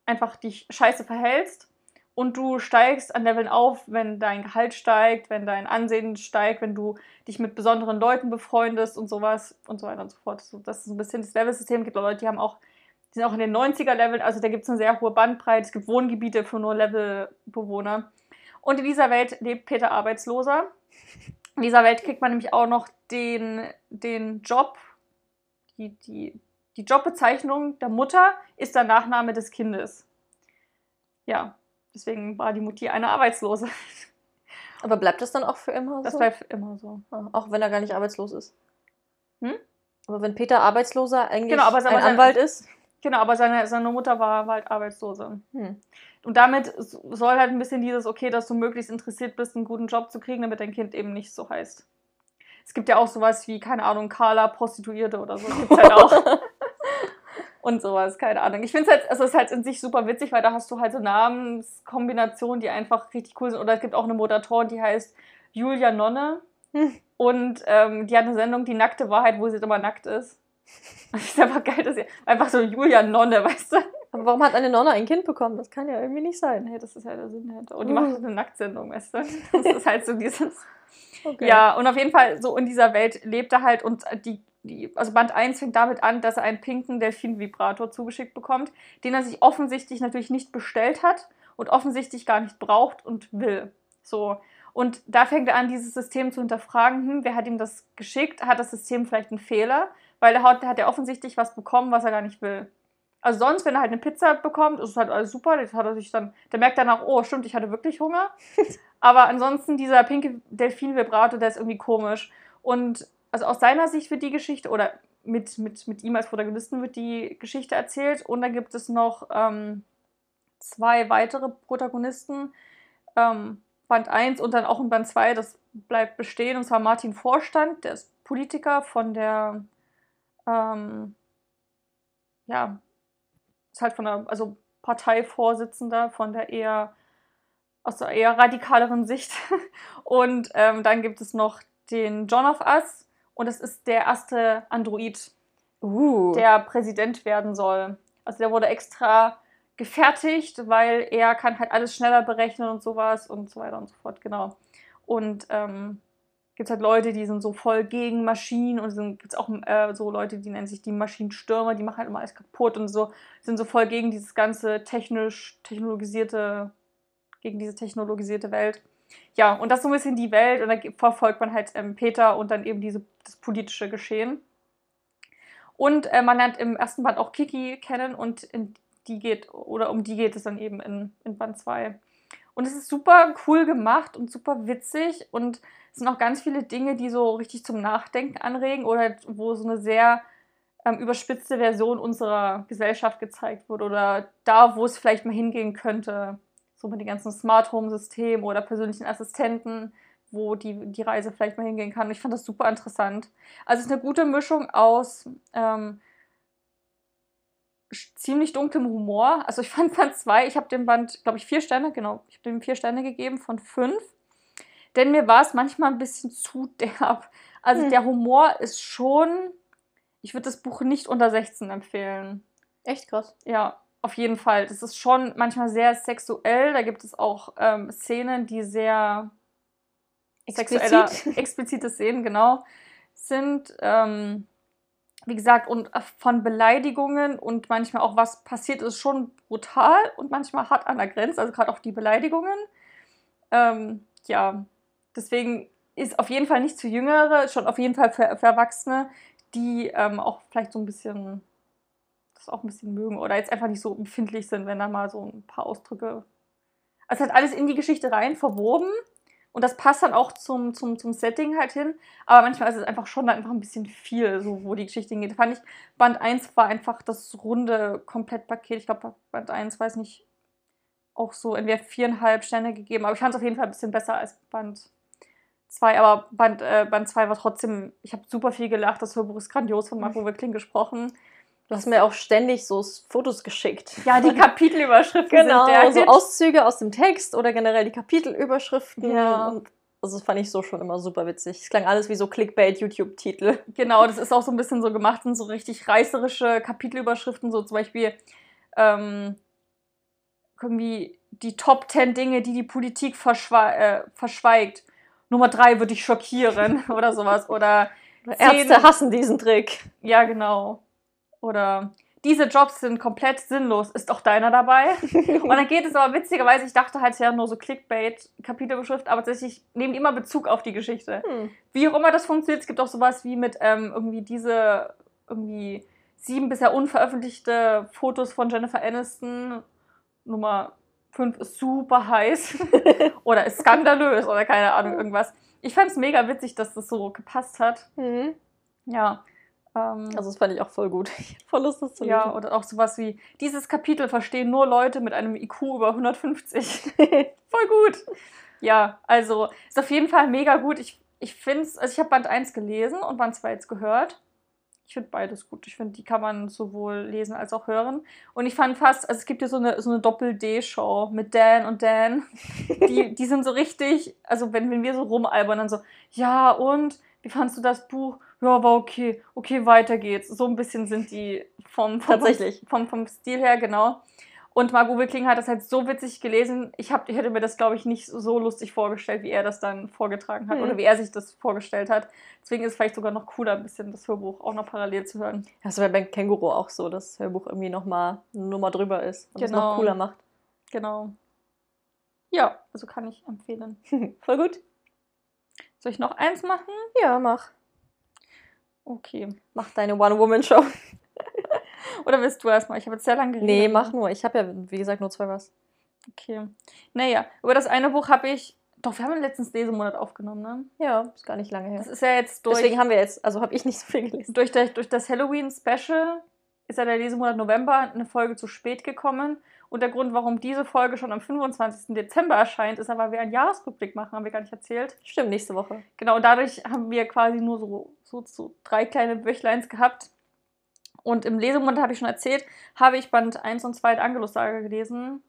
einfach dich scheiße verhältst. Und du steigst an Leveln auf, wenn dein Gehalt steigt, wenn dein Ansehen steigt, wenn du dich mit besonderen Leuten befreundest und sowas und so weiter und so fort. So, das ist ein bisschen das Level-System. Es gibt Leute, die haben auch, die sind auch in den 90er-Leveln, also da gibt es eine sehr hohe Bandbreite. Es gibt Wohngebiete für nur Level-Bewohner. Und in dieser Welt lebt Peter Arbeitsloser. In dieser Welt kriegt man nämlich auch noch den, den Job, die, die, die Jobbezeichnung der Mutter ist der Nachname des Kindes. Ja, deswegen war die Mutti eine Arbeitslose. Aber bleibt das dann auch für immer Das so? bleibt immer so. Ah, auch wenn er gar nicht arbeitslos ist. Hm? Aber wenn Peter Arbeitsloser eigentlich Genau, aber ein sein- Anwalt ist. Genau, aber seine, seine Mutter war, war halt Arbeitslose. Hm. Und damit soll halt ein bisschen dieses, okay, dass du möglichst interessiert bist, einen guten Job zu kriegen, damit dein Kind eben nicht so heißt. Es gibt ja auch sowas wie, keine Ahnung, Carla, Prostituierte oder so. Gibt's halt auch. Und sowas, keine Ahnung. Ich finde es halt, also es ist halt in sich super witzig, weil da hast du halt so Namenskombinationen, die einfach richtig cool sind. Oder es gibt auch eine Moderatorin, die heißt Julia Nonne. Hm. Und ähm, die hat eine Sendung, die nackte Wahrheit, wo sie immer nackt ist. Das ist einfach geil, dass sie einfach so Julia Nonne, weißt du? Aber warum hat eine Nonne ein Kind bekommen? Das kann ja irgendwie nicht sein. Nee, das ist ja der Sinn dahinter. Und die Uh. macht eine Nacktsendung, weißt du? Das ist halt so dieses. Okay. Ja, und auf jeden Fall so in dieser Welt lebt er halt und die, die, also Band 1 fängt damit an, dass er einen pinken Delfin-Vibrator zugeschickt bekommt, den er sich offensichtlich natürlich nicht bestellt hat und offensichtlich gar nicht braucht und will. So. Und da fängt er an, dieses System zu hinterfragen, hm, wer hat ihm das geschickt? Hat das System vielleicht einen Fehler? Weil der hat, hat ja offensichtlich was bekommen, was er gar nicht will. Also sonst, wenn er halt eine Pizza bekommt, ist es halt alles super. Das hat er sich dann, der merkt danach, oh, stimmt, ich hatte wirklich Hunger. Aber ansonsten, dieser pinke Delfin-Vibrator, der ist irgendwie komisch. Und also aus seiner Sicht wird die Geschichte, oder mit, mit, mit ihm als Protagonisten wird die Geschichte erzählt. Und dann gibt es noch ähm, zwei weitere Protagonisten. Ähm, Band 1 und dann auch in Band 2, das bleibt bestehen. Und zwar Martin Vorstand, der ist Politiker von der, ähm, ja, ist halt von der, also Parteivorsitzender von der eher, aus der eher radikaleren Sicht. Und ähm, dann gibt es noch den John of Us und das ist der erste Android, Uh. der Präsident werden soll. Also der wurde extra gefertigt, weil er kann halt alles schneller berechnen und sowas und so weiter und so fort, genau. Und ähm, gibt es halt Leute, die sind so voll gegen Maschinen und es gibt auch äh, so Leute, die nennen sich die Maschinenstürmer, die machen halt immer alles kaputt und so, sind so voll gegen dieses ganze technisch, technologisierte, gegen diese technologisierte Welt. Ja, und das ist so ein bisschen die Welt und da ge- verfolgt man halt ähm, Peter und dann eben diese, das politische Geschehen. Und äh, man lernt im ersten Band auch Kiki kennen und in die geht, oder um die geht es dann eben in, in Band 2. Und es ist super cool gemacht und super witzig und es sind auch ganz viele Dinge, die so richtig zum Nachdenken anregen oder wo so eine sehr ähm, überspitzte Version unserer Gesellschaft gezeigt wurde oder da, wo es vielleicht mal hingehen könnte. So mit den ganzen Smart Home Systemen oder persönlichen Assistenten, wo die, die Reise vielleicht mal hingehen kann. Ich fand das super interessant. Also es ist eine gute Mischung aus ähm, ziemlich dunklem Humor. Also ich fand Band 2, ich habe dem Band, glaube ich, vier Sterne, genau, ich habe dem vier Sterne gegeben von fünf. Denn mir war es manchmal ein bisschen zu derb. Also hm. der Humor ist schon, ich würde das Buch nicht unter 16 empfehlen. Echt krass. Ja, auf jeden Fall. Das ist schon manchmal sehr sexuell. Da gibt es auch ähm, Szenen, die sehr Explizit. explizite Szenen, genau, sind. Ähm, wie gesagt, und äh, von Beleidigungen und manchmal auch was passiert ist, schon brutal und manchmal hart an der Grenze, also gerade auch die Beleidigungen. Ähm, ja, deswegen ist auf jeden Fall nicht für Jüngere, schon auf jeden Fall für, für Erwachsene, die ähm, auch vielleicht so ein bisschen das auch ein bisschen mögen oder jetzt einfach nicht so empfindlich sind, wenn da mal so ein paar Ausdrücke. Also es hat alles in die Geschichte rein verwoben und das passt dann auch zum, zum, zum Setting halt hin. Aber manchmal ist es einfach schon einfach ein bisschen viel, so wo die Geschichte hingeht. Fand ich, Band 1 war einfach das runde Komplettpaket. Ich glaube, Band 1, weiß nicht, auch so entweder viereinhalb Sterne gegeben. Aber ich fand es auf jeden Fall ein bisschen besser als Band 2. Aber Band, äh, Band 2 war trotzdem, ich habe super viel gelacht. Das Hörbuch ist grandios von Marco Wickling gesprochen. Du hast mir auch ständig so Fotos geschickt. Ja, die Kapitelüberschriften genau, sind der so Hit. Auszüge aus dem Text oder generell die Kapitelüberschriften. Ja. Und also das fand ich so schon immer super witzig. Es klang alles wie so Clickbait-YouTube-Titel. Genau, das ist auch so ein bisschen so gemacht, sind so richtig reißerische Kapitelüberschriften, so zum Beispiel ähm, irgendwie die Top 10 Dinge, die die Politik verschwe äh, verschweigt. Nummer 3 würde ich schockieren oder sowas. Oder Ärzte hassen diesen Trick. Ja, genau. Oder diese Jobs sind komplett sinnlos, ist auch deiner dabei? und dann geht es aber witzigerweise, ich dachte halt, ja nur so Clickbait, Kapitelbeschrift, aber tatsächlich nehmen die immer Bezug auf die Geschichte. Hm. Wie auch immer das funktioniert, es gibt auch sowas wie mit ähm, irgendwie diese irgendwie sieben bisher unveröffentlichte Fotos von Jennifer Aniston. Nummer fünf ist super heiß oder ist skandalös oder keine Ahnung, irgendwas. Ich fand es mega witzig, dass das so gepasst hat. Mhm. Ja. Ähm, also das fand ich auch voll gut. Ich voll Lust, das zu lesen. Ja, oder auch sowas wie, dieses Kapitel verstehen nur Leute mit einem IQ über 150. voll gut. Ja, also ist auf jeden Fall mega gut. Ich, ich finde es, also ich habe Band 1 gelesen und Band 2 jetzt gehört. Ich finde beides gut. Ich finde, die kann man sowohl lesen als auch hören. Und ich fand fast, also es gibt ja so eine, so eine Doppel-D-Show mit Dan und Dan. Die, die sind so richtig, also wenn, wenn wir so rumalbern, dann so, ja und, wie fandst du das Buch? ja, war okay, okay, weiter geht's. So ein bisschen sind die vom, vom, Tatsächlich. vom, vom Stil her, genau. Und Margot Wickling hat das halt so witzig gelesen. Ich, hab, ich hätte mir das, glaube ich, nicht so lustig vorgestellt, wie er das dann vorgetragen hat hm. oder wie er sich das vorgestellt hat. Deswegen ist es vielleicht sogar noch cooler, ein bisschen das Hörbuch auch noch parallel zu hören. Das ist bei Känguru auch so, dass das Hörbuch irgendwie nochmal eine Nummer drüber ist und genau. es noch cooler macht. Genau. Ja, also kann ich empfehlen. Voll gut. Soll ich noch eins machen? Ja, mach. Okay. Mach deine One-Woman-Show. Oder willst du erstmal? Ich habe jetzt sehr lange geredet. Nee, mach nur. Ich habe ja, wie gesagt, nur zwei was. Okay. Naja, über das eine Buch habe ich. Doch, wir haben den letzten Lesemonat aufgenommen, ne? Ja, ist gar nicht lange her. Das ist ja jetzt durch. Deswegen haben wir jetzt, also habe ich nicht so viel gelesen. Durch, der, durch das Halloween-Special ist ja der Lesemonat November eine Folge zu spät gekommen. Und der Grund, warum diese Folge schon am 25. Dezember erscheint, ist ja, weil wir einen Jahresrückblick machen, haben wir gar nicht erzählt. Stimmt, nächste Woche. Genau, und dadurch haben wir quasi nur so, so, so drei kleine Büchleins gehabt. Und im Lesemonat habe ich schon erzählt, habe ich Band 1 und 2 der Angelus-Saga gelesen.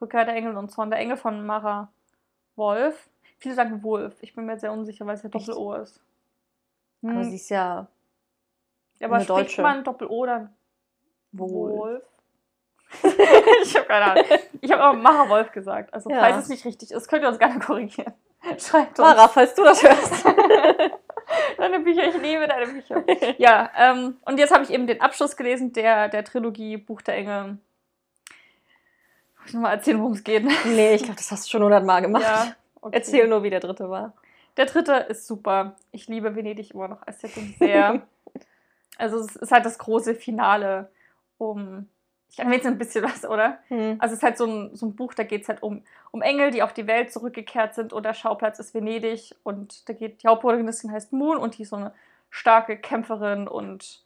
Rückkehr der Engel und Zorn der Engel von Mara Wolf. Viele sagen Wolf. Ich bin mir sehr unsicher, weil es ja Doppel-O ist. Hm. Aber sie ist ja. ja aber spricht Deutsche. man Doppel-O dann Wolf? Wolf? ich habe keine Ahnung. Ich habe aber Mara Wolf gesagt. Also, ja. falls es nicht richtig ist, könnt ihr uns gerne korrigieren. Schreibt uns. Mara, falls du das hörst. deine Bücher, ich liebe deine Bücher. Ja, ähm, und jetzt habe ich eben den Abschluss gelesen der, der Trilogie Buch der Engel. Muss ich nochmal erzählen, worum es geht? Nee, ich glaube, das hast du schon hundertmal gemacht. Ja, okay. Erzähl nur, wie der dritte war. Der dritte ist super. Ich liebe Venedig immer noch als Setting sehr. also es ist halt das große Finale um ich erwähne jetzt ein bisschen was, oder? Mhm. Also es ist halt so ein, so ein Buch, da geht es halt um, um Engel, die auf die Welt zurückgekehrt sind und der Schauplatz ist Venedig und da geht, die Hauptprotagonistin heißt Moon und die ist so eine starke Kämpferin und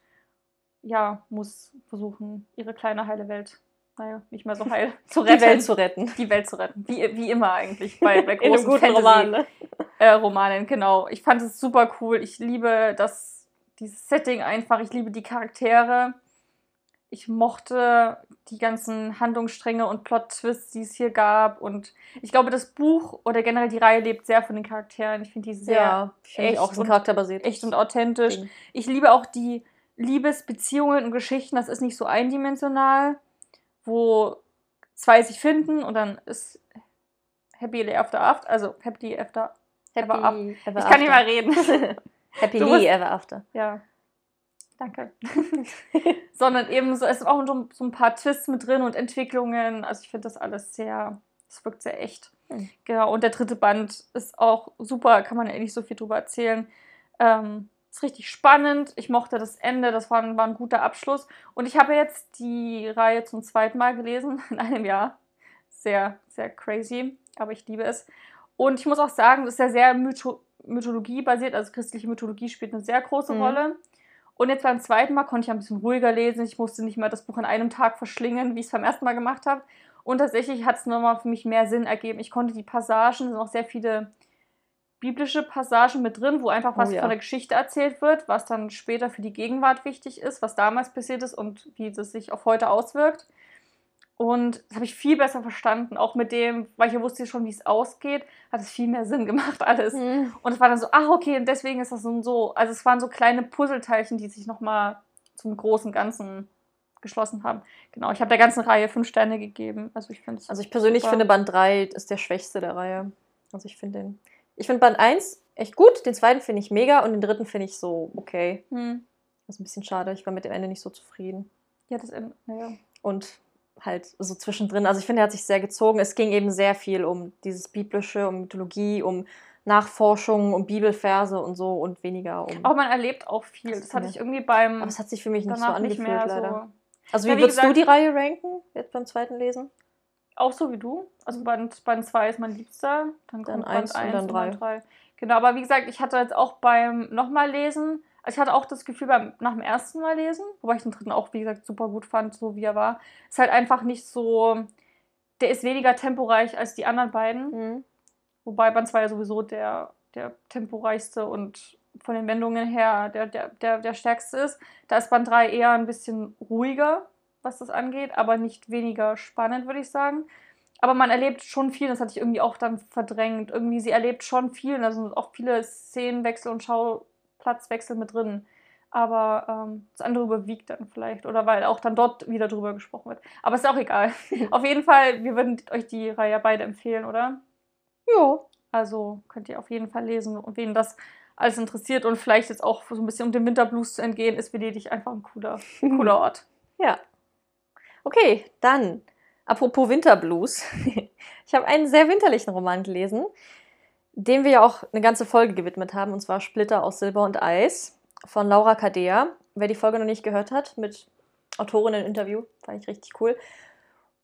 ja, muss versuchen, ihre kleine heile Welt, naja, nicht mehr so heil, zu retten. Die Welt zu retten. Die Welt zu retten. Wie, wie immer eigentlich bei, bei großen guten Fantasy Roman, ne? äh, Romanen, genau. Ich fand es super cool. Ich liebe das, dieses Setting einfach. Ich liebe die Charaktere. Ich mochte die ganzen Handlungsstränge und Plot-Twists, die es hier gab. Und ich glaube, das Buch oder generell die Reihe lebt sehr von den Charakteren. Ich finde die sehr Ja, echt auch und- charakterbasiert. echt und authentisch. Ding. Ich liebe auch die Liebesbeziehungen und Geschichten. Das ist nicht so eindimensional, wo zwei sich finden und dann ist Happy After After, also Happy After. Happy Ever ever Ich kann nicht after. mal reden. Musst- ever after. Ja. Danke. Sondern eben so, es sind auch so, so ein paar Twists mit drin und Entwicklungen. Also ich finde das alles sehr, es wirkt sehr echt. Hm. Genau, und der dritte Band ist auch super, kann man ja eh nicht so viel drüber erzählen. Ähm, ist richtig spannend. Ich mochte das Ende, das war, ein- war ein guter Abschluss. Und ich habe jetzt die Reihe zum zweiten Mal gelesen in einem Jahr. Sehr, sehr crazy, aber ich liebe es. Und ich muss auch sagen, das ist ja sehr Mytho Mythologie basiert, also christliche Mythologie spielt eine sehr große Mhm. Rolle. Und jetzt beim zweiten Mal konnte ich ein bisschen ruhiger lesen. Ich musste nicht mal das Buch an einem Tag verschlingen, wie ich es beim ersten Mal gemacht habe. Und tatsächlich hat es nochmal für mich mehr Sinn ergeben. Ich konnte die Passagen, es sind auch sehr viele biblische Passagen mit drin, wo einfach was Oh ja. von der Geschichte erzählt wird, was dann später für die Gegenwart wichtig ist, was damals passiert ist und wie das sich auf heute auswirkt. Und das habe ich viel besser verstanden, auch mit dem, weil ich ja wusste schon, wie es ausgeht, hat es viel mehr Sinn gemacht alles. Mhm. Und es war dann so, ach okay, und deswegen ist das so und so. Also es waren so kleine Puzzleteilchen, die sich nochmal zum großen Ganzen geschlossen haben. Genau, ich habe der ganzen Reihe fünf Sterne gegeben. Also ich finde es. Also ich persönlich super. finde Band 3 ist der schwächste der Reihe. Also ich finde den. Ich finde Band 1 echt gut, den zweiten finde ich mega und den dritten finde ich so okay. Hm. Das ist ein bisschen schade. Ich war mit dem Ende nicht so zufrieden. Ja, das Ende. Naja. Und halt so zwischendrin. Also ich finde, er hat sich sehr gezogen. Es ging eben sehr viel um dieses Biblische, um Mythologie, um Nachforschung, um Bibelverse und so und weniger um. Aber man erlebt auch viel. Das Das, hatte ich irgendwie beim Aber es hat sich für mich nicht so nicht angefühlt, mehr leider. so. Also Ja, wie wie würdest du gesagt- die Reihe ranken, jetzt beim zweiten Lesen? Auch so wie du. Also Band, Band 2 ist mein Liebster. Dann Dann kommt eins Band und 1 dann und drei. Band 3. Genau, aber wie gesagt, ich hatte jetzt auch beim nochmal lesen, ich hatte auch das Gefühl beim nach dem ersten Mal lesen, wobei ich den dritten auch, wie gesagt, super gut fand, so wie er war. Ist halt einfach nicht so, der ist weniger temporeich als die anderen beiden. Mhm. Wobei Band 2 ja sowieso der, der temporeichste und von den Wendungen her der, der, der, der stärkste ist. Da ist Band 3 eher ein bisschen ruhiger, was das angeht, aber nicht weniger spannend, würde ich sagen. Aber man erlebt schon viel, das hatte ich irgendwie auch dann verdrängt. Irgendwie, sie erlebt schon viel, sind auch viele Szenenwechsel und Schauplatzwechsel mit drin. Aber ähm, das andere überwiegt dann vielleicht. Oder weil auch dann dort wieder drüber gesprochen wird. Aber ist auch egal. Auf jeden Fall, wir würden euch die Reihe beide empfehlen, oder? Ja. Also könnt ihr auf jeden Fall lesen. Und wen das alles interessiert und vielleicht jetzt auch so ein bisschen um dem Winterblues zu entgehen, ist Venedig einfach ein cooler, cooler Ort. Ja. Okay, dann, apropos Winterblues. Ich habe einen sehr winterlichen Roman gelesen, dem wir ja auch eine ganze Folge gewidmet haben, und zwar Splitter aus Silber und Eis von Laura Kadea. Wer die Folge noch nicht gehört hat, mit Autorinnen-Interview, fand ich richtig cool.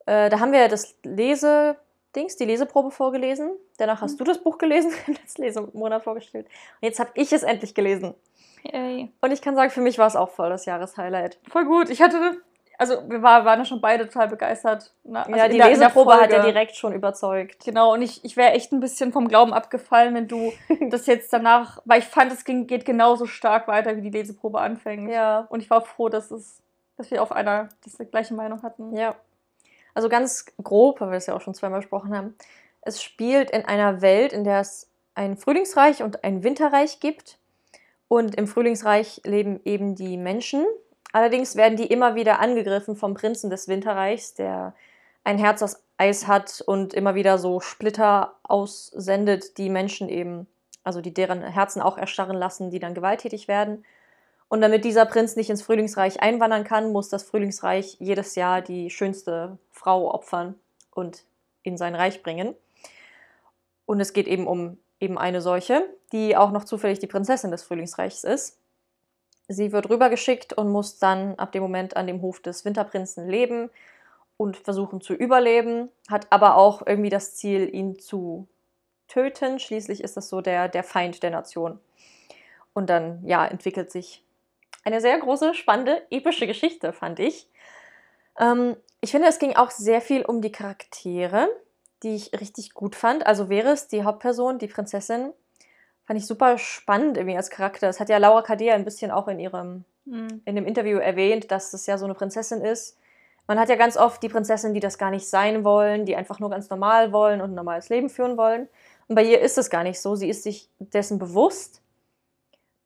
Äh, da haben wir ja das Lese-Dings, die Leseprobe vorgelesen. Danach hast Mhm. du das Buch gelesen, letzten Lesemonat vorgestellt. Und jetzt habe ich es endlich gelesen. Yay. Und ich kann sagen, für mich war es auch voll das Jahreshighlight. Voll gut. Ich hatte, also wir war, waren ja schon beide total begeistert. Na, also ja, die der- Leseprobe hat ja direkt schon überzeugt. Genau, und ich, ich wäre echt ein bisschen vom Glauben abgefallen, wenn du das jetzt danach, weil ich fand, es ging, geht genauso stark weiter, wie die Leseprobe anfängt. Ja. Und ich war froh, dass es, dass wir auf einer, dass wir gleiche Meinung hatten. Ja. Also ganz grob, weil wir es ja auch schon zweimal besprochen haben. Es spielt in einer Welt, in der es ein Frühlingsreich und ein Winterreich gibt. Und im Frühlingsreich leben eben die Menschen. Allerdings werden die immer wieder angegriffen vom Prinzen des Winterreichs, der ein Herz aus Eis hat und immer wieder so Splitter aussendet, die Menschen eben, also die deren Herzen auch erstarren lassen, die dann gewalttätig werden. Und damit dieser Prinz nicht ins Frühlingsreich einwandern kann, muss das Frühlingsreich jedes Jahr die schönste Frau opfern und in sein Reich bringen. Und es geht eben um eben eine solche, die auch noch zufällig die Prinzessin des Frühlingsreichs ist. Sie wird rübergeschickt und muss dann ab dem Moment an dem Hof des Winterprinzen leben und versuchen zu überleben, hat aber auch irgendwie das Ziel, ihn zu töten. Schließlich ist das so der, der Feind der Nation. Und dann, ja, entwickelt sich eine sehr große, spannende, epische Geschichte, fand ich. Ähm, ich finde, es ging auch sehr viel um die Charaktere, die ich richtig gut fand. Also Veris, die Hauptperson, die Prinzessin, fand ich super spannend irgendwie als Charakter. Das hat ja Laura Kadir ein bisschen auch in ihrem Mhm. in dem Interview erwähnt, dass das ja so eine Prinzessin ist. Man hat ja ganz oft die Prinzessin, die das gar nicht sein wollen, die einfach nur ganz normal wollen und ein normales Leben führen wollen. Und bei ihr ist es gar nicht so. Sie ist sich dessen bewusst,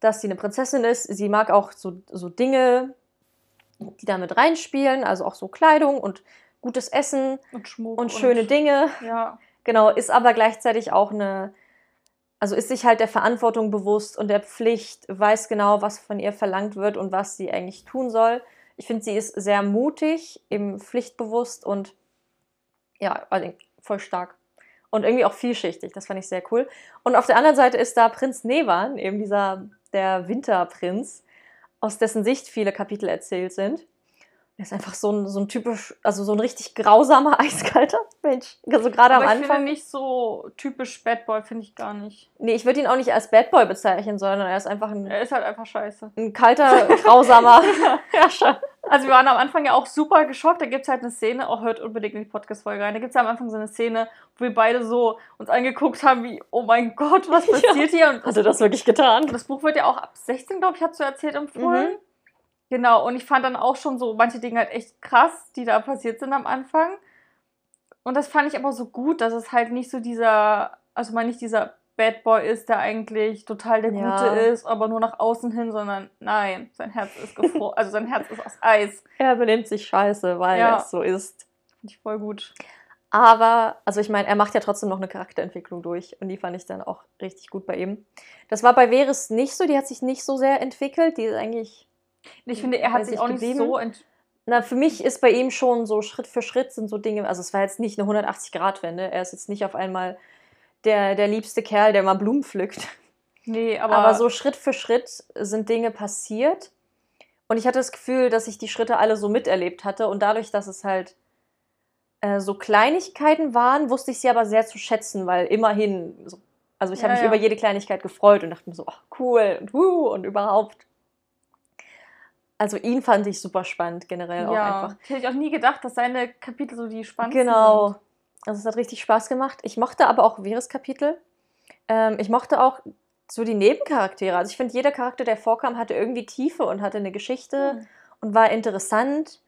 dass sie eine Prinzessin ist. Sie mag auch so, so Dinge, die damit reinspielen, also auch so Kleidung und gutes Essen Und und schöne Dinge. Ja. Genau, ist aber gleichzeitig auch eine, also ist sich halt der Verantwortung bewusst und der Pflicht, weiß genau, was von ihr verlangt wird und was sie eigentlich tun soll. Ich finde, sie ist sehr mutig, eben pflichtbewusst und ja, also voll stark. Und irgendwie auch vielschichtig, das fand ich sehr cool. Und auf der anderen Seite ist da Prinz Nevan, eben dieser, der Winterprinz, aus dessen Sicht viele Kapitel erzählt sind. Er ist einfach so ein, so ein typisch, also so ein richtig grausamer, eiskalter Mensch. Also gerade am ich Anfang. finde nicht so typisch Bad Boy, finde ich gar nicht. Nee, ich würde ihn auch nicht als Bad Boy bezeichnen, sondern er ist einfach ein, Er ist halt einfach scheiße. ein kalter, grausamer Herrscher. Also wir waren am Anfang ja auch super geschockt. Da gibt es halt eine Szene, auch hört unbedingt in die Podcast-Folge rein. Da gibt es ja am Anfang so eine Szene, wo wir beide so uns angeguckt haben, wie, oh mein Gott, was passiert hier? Und Hat er das wirklich getan? Und das Buch wird ja auch ab 16, glaube ich, hast du erzählt, empfohlen. Mhm. Genau, und ich fand dann auch schon so manche Dinge halt echt krass, die da passiert sind am Anfang. Und das fand ich aber so gut, dass es halt nicht so dieser, also mal nicht dieser Bad Boy ist, der eigentlich total der Ja. Gute ist, aber nur nach außen hin, sondern nein, sein Herz ist gefroren, also sein Herz ist aus Eis. Er benimmt sich scheiße, weil Ja. es so ist. Finde ich voll gut. Aber, also ich meine, er macht ja trotzdem noch eine Charakterentwicklung durch und die fand ich dann auch richtig gut bei ihm. Das war bei Veris nicht so, die hat sich nicht so sehr entwickelt. Die ist eigentlich, Ich finde, er hat sich ich auch nicht geblieben? so ent na, für mich ist bei ihm schon so Schritt für Schritt sind so Dinge, also es war jetzt nicht eine 180-Grad-Wende. Er ist jetzt nicht auf einmal der, der liebste Kerl, der mal Blumen pflückt. Nee, aber, Aber, so Schritt für Schritt sind Dinge passiert. Und ich hatte das Gefühl, dass ich die Schritte alle so miterlebt hatte. Und dadurch, dass es halt äh, so Kleinigkeiten waren, wusste ich sie aber sehr zu schätzen, weil immerhin, so, also ich Ja, habe mich ja. über jede Kleinigkeit gefreut und dachte mir so, ach, cool und wuh und überhaupt. Also ihn fand ich super spannend generell auch ja, einfach. ich hätte ich auch nie gedacht, dass seine Kapitel so die spannendsten Genau. sind. Also es hat richtig Spaß gemacht. Ich mochte aber auch Veres Kapitel. Ähm, ich mochte auch so die Nebencharaktere. Also ich finde, jeder Charakter, der vorkam, hatte irgendwie Tiefe und hatte eine Geschichte Hm. und war interessant.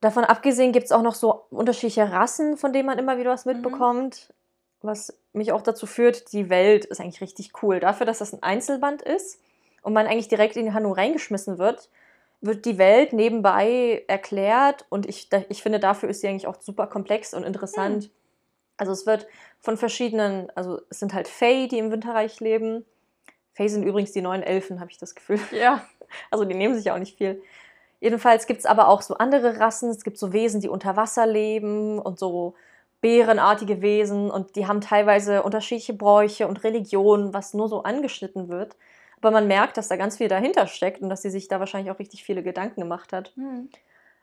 Davon abgesehen gibt es auch noch so unterschiedliche Rassen, von denen man immer wieder was Mhm. mitbekommt. Was mich auch dazu führt, die Welt ist eigentlich richtig cool. Dafür, dass das ein Einzelband ist und man eigentlich direkt in die Handlung reingeschmissen wird, wird die Welt nebenbei erklärt und ich, ich finde, dafür ist sie eigentlich auch super komplex und interessant. Hm. Also es wird von verschiedenen, also es sind halt Fae, die im Winterreich leben. Fae sind übrigens die neuen Elfen, habe ich das Gefühl. Ja, Also die nehmen sich ja auch nicht viel. Jedenfalls gibt es aber auch so andere Rassen. Es gibt so Wesen, die unter Wasser leben und so bärenartige Wesen und die haben teilweise unterschiedliche Bräuche und Religionen, was nur so angeschnitten wird. Aber man merkt, dass da ganz viel dahinter steckt und dass sie sich da wahrscheinlich auch richtig viele Gedanken gemacht hat. Hm.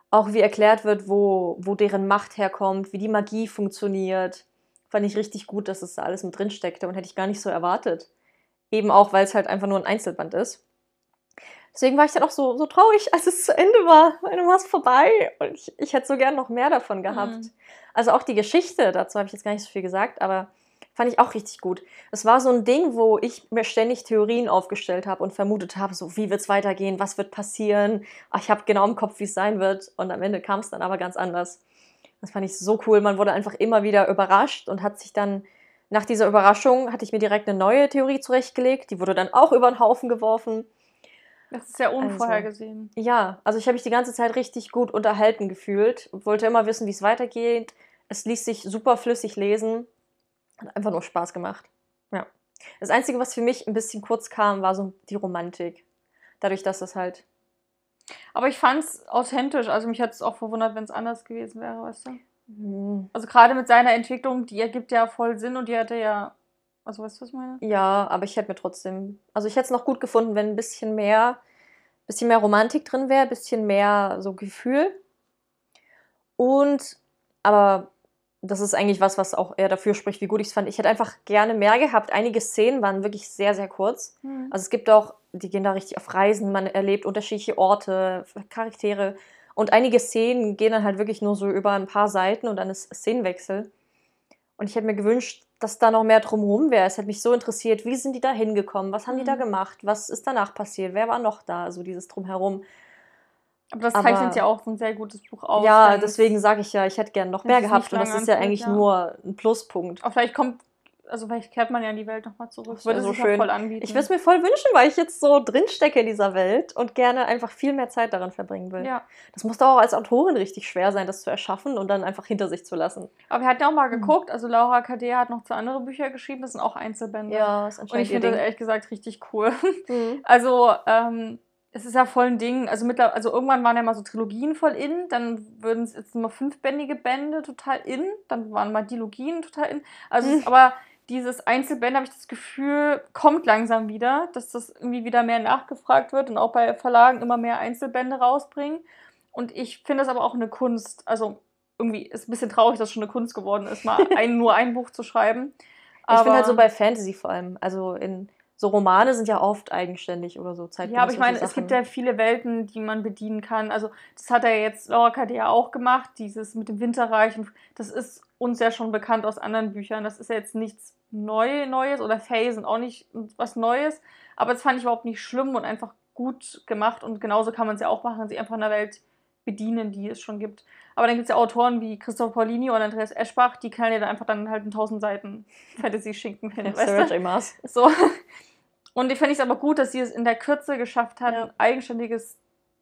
Auch wie erklärt wird, wo, wo deren Macht herkommt, wie die Magie funktioniert. Fand ich richtig gut, dass es da alles mit drin steckte und hätte ich gar nicht so erwartet. Eben auch, weil es halt einfach nur ein Einzelband ist. Deswegen war ich dann auch so, so traurig, als es zu Ende war. Weil du warst vorbei und ich, ich hätte so gern noch mehr davon gehabt. Mhm. Also auch die Geschichte, dazu habe ich jetzt gar nicht so viel gesagt, aber fand ich auch richtig gut. Es war so ein Ding, wo ich mir ständig Theorien aufgestellt habe und vermutet habe, so wie wird es weitergehen, was wird passieren. Ach, ich habe genau im Kopf, wie es sein wird. Und am Ende kam es dann aber ganz anders. Das fand ich so cool. Man wurde einfach immer wieder überrascht und hat sich dann, nach dieser Überraschung, hatte ich mir direkt eine neue Theorie zurechtgelegt. Die wurde dann auch über den Haufen geworfen. Das ist ja Also unvorhergesehen. Ja, also ich habe mich die ganze Zeit richtig gut unterhalten gefühlt wollte immer wissen, wie es weitergeht. Es ließ sich super flüssig lesen. Hat einfach nur Spaß gemacht. Ja. Das Einzige, was für mich ein bisschen kurz kam, war so die Romantik. Dadurch, dass es halt. Aber ich fand es authentisch. Also mich hat es auch verwundert, wenn es anders gewesen wäre, weißt du? hm, Also gerade mit seiner Entwicklung, die ergibt ja voll Sinn und die hatte ja. Also weißt du, was ich meine? Ja, aber ich hätte mir trotzdem. Also ich hätte es noch gut gefunden, wenn ein bisschen mehr, bisschen mehr Romantik drin wäre, ein bisschen mehr so Gefühl. Und, aber das ist eigentlich was, was auch eher dafür spricht, wie gut ich es fand. Ich hätte einfach gerne mehr gehabt. Einige Szenen waren wirklich sehr, sehr kurz. Mhm. Also es gibt auch, die gehen da richtig auf Reisen, man erlebt unterschiedliche Orte, Charaktere. Und einige Szenen gehen dann halt wirklich nur so über ein paar Seiten und dann ist Szenenwechsel. Und ich hätte mir gewünscht, dass da noch mehr drumherum wäre. Es hätte mich so interessiert, wie sind die da hingekommen? Was haben die da Mhm. gemacht? Was ist danach passiert? Wer war noch da? So dieses Drumherum. Aber das Aber- zeichnet ja auch ein sehr gutes Buch aus. ja, deswegen sage ich ja, ich hätte gern noch mehr gehabt. Und das ist ja eigentlich ja. nur ein Pluspunkt. Aber vielleicht kommt, also vielleicht kehrt man ja in die Welt nochmal zurück. Das Würde so schön. voll anbieten. Ich würde es mir voll wünschen, weil ich jetzt so drinstecke in dieser Welt und gerne einfach viel mehr Zeit daran verbringen will. Ja, Das muss doch auch als Autorin richtig schwer sein, das zu erschaffen und dann einfach hinter sich zu lassen. aber wir hatten ja auch mal Mhm. geguckt, also Laura KD hat noch zwei andere Bücher geschrieben, das sind auch Einzelbände. Ja, ist Und ich anscheinend finde das ehrlich gesagt richtig cool. Mhm. Also, ähm, es ist ja voll ein Ding. Also, mittler also irgendwann waren ja mal so Trilogien voll in, dann würden es jetzt nur fünfbändige Bände total in, dann waren mal Dilogien total in. Also, es Mhm. aber dieses Einzelbände, habe ich das Gefühl, kommt langsam wieder, dass das irgendwie wieder mehr nachgefragt wird und auch bei Verlagen immer mehr Einzelbände rausbringen. Und ich finde das aber auch eine Kunst. Also, irgendwie ist ein bisschen traurig, dass es schon eine Kunst geworden ist, mal ein, nur ein Buch zu schreiben. Ich finde halt so Aber- bei Fantasy vor allem, also in so Romane sind ja oft eigenständig oder so Ja, aber ich meine, es gibt ja viele Welten, die man bedienen kann. Also, das hat er jetzt Laura KD ja auch gemacht, dieses mit dem Winterreich. Und das ist uns ja schon bekannt aus anderen Büchern. Das ist ja jetzt nichts Neu Neues oder Faye sind auch nicht was Neues. Aber das fand ich überhaupt nicht schlimm und einfach gut gemacht. Und genauso kann man es ja auch machen, sie einfach in der Welt bedienen, die es schon gibt. Aber dann gibt es ja Autoren wie Christoph Paulini oder Andreas Eschbach, die können ja dann einfach dann halt in tausend Seiten Fantasy-Schinken hin, ja, weißt Sarah du? J. Maas. So. Und ich finde es aber gut, dass sie es in der Kürze geschafft hat, Ja. ein eigenständiges,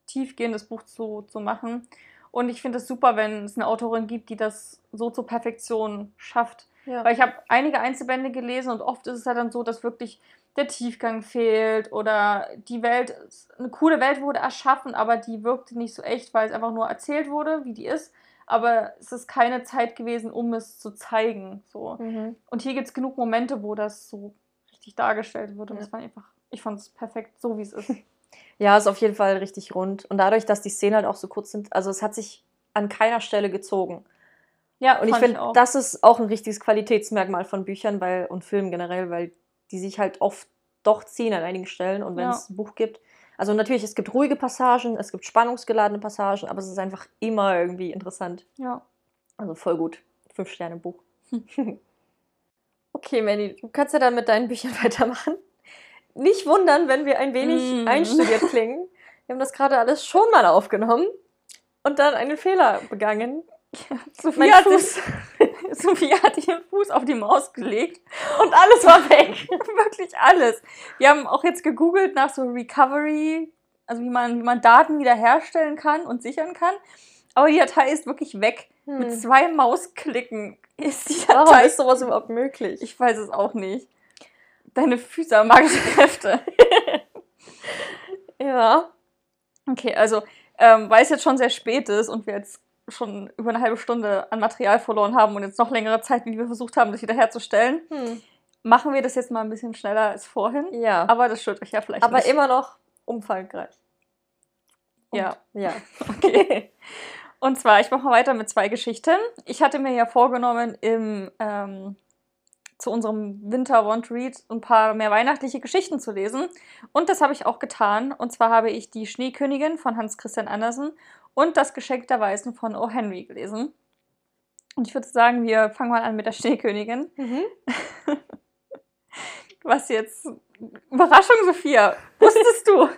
tiefgehendes Buch zu, zu machen. Und ich finde es super, wenn es eine Autorin gibt, die das so zur Perfektion schafft. Ja. Weil ich habe einige Einzelbände gelesen und oft ist es ja dann so, dass wirklich der Tiefgang fehlt oder die Welt, eine coole Welt wurde erschaffen, aber die wirkte nicht so echt, weil es einfach nur erzählt wurde, wie die ist. Aber es ist keine Zeit gewesen, um es zu zeigen. So. Mhm. Und hier gibt es genug Momente, wo das so richtig dargestellt wird. Und Ja. das war einfach, ich fand es perfekt, so wie es ist. Ja, ist auf jeden Fall richtig rund. Und dadurch, dass die Szenen halt auch so kurz sind, also es hat sich an keiner Stelle gezogen. Ja, Und ich finde, das ist auch ein richtiges Qualitätsmerkmal von Büchern weil, und Filmen generell, weil die sich halt oft doch ziehen an einigen Stellen. Und wenn Ja. es ein Buch gibt, also natürlich, es gibt ruhige Passagen, es gibt spannungsgeladene Passagen, aber es ist einfach immer irgendwie interessant. Ja. Also voll gut. Fünf Sterne Buch. okay, Mandy, du kannst ja dann mit deinen Büchern weitermachen. Nicht wundern, wenn wir ein wenig Mm. einstudiert klingen. Wir haben das gerade alles schon mal aufgenommen und dann einen Fehler begangen. Sophie Mein hat, Fuß. sich- Sophie hat ihren Fuß auf die Maus gelegt. Und alles war weg. Wirklich alles. Wir haben auch jetzt gegoogelt nach so Recovery, also wie man, wie man Daten wiederherstellen kann und sichern kann. Aber die Datei ist wirklich weg. Mit Hm. zwei Mausklicken ist die Warum Datei. ist sowas überhaupt möglich? Ich weiß es auch nicht. Deine Füße haben magische Kräfte. ja. Okay, also, ähm, weil es jetzt schon sehr spät ist und wir jetzt schon über eine halbe Stunde an Material verloren haben und jetzt noch längere Zeit, wie wir versucht haben, das wiederherzustellen, Hm. machen wir das jetzt mal ein bisschen schneller als vorhin. Ja. Aber, Aber das stört euch ja vielleicht nicht. immer noch umfangreich. Und- Ja. Ja. Okay. Und zwar, ich mache mal weiter mit zwei Geschichten. Ich hatte mir ja vorgenommen, im, ähm, zu unserem Winter Want Read ein paar mehr weihnachtliche Geschichten zu lesen. Und das habe ich auch getan. Und zwar habe ich Die Schneekönigin von Hans Christian Andersen und Das Geschenk der Weisen von O. Henry gelesen. Und ich würde sagen, wir fangen mal an mit der Schneekönigin. Mhm. Was jetzt. Überraschung, Sophia. Wusstest du?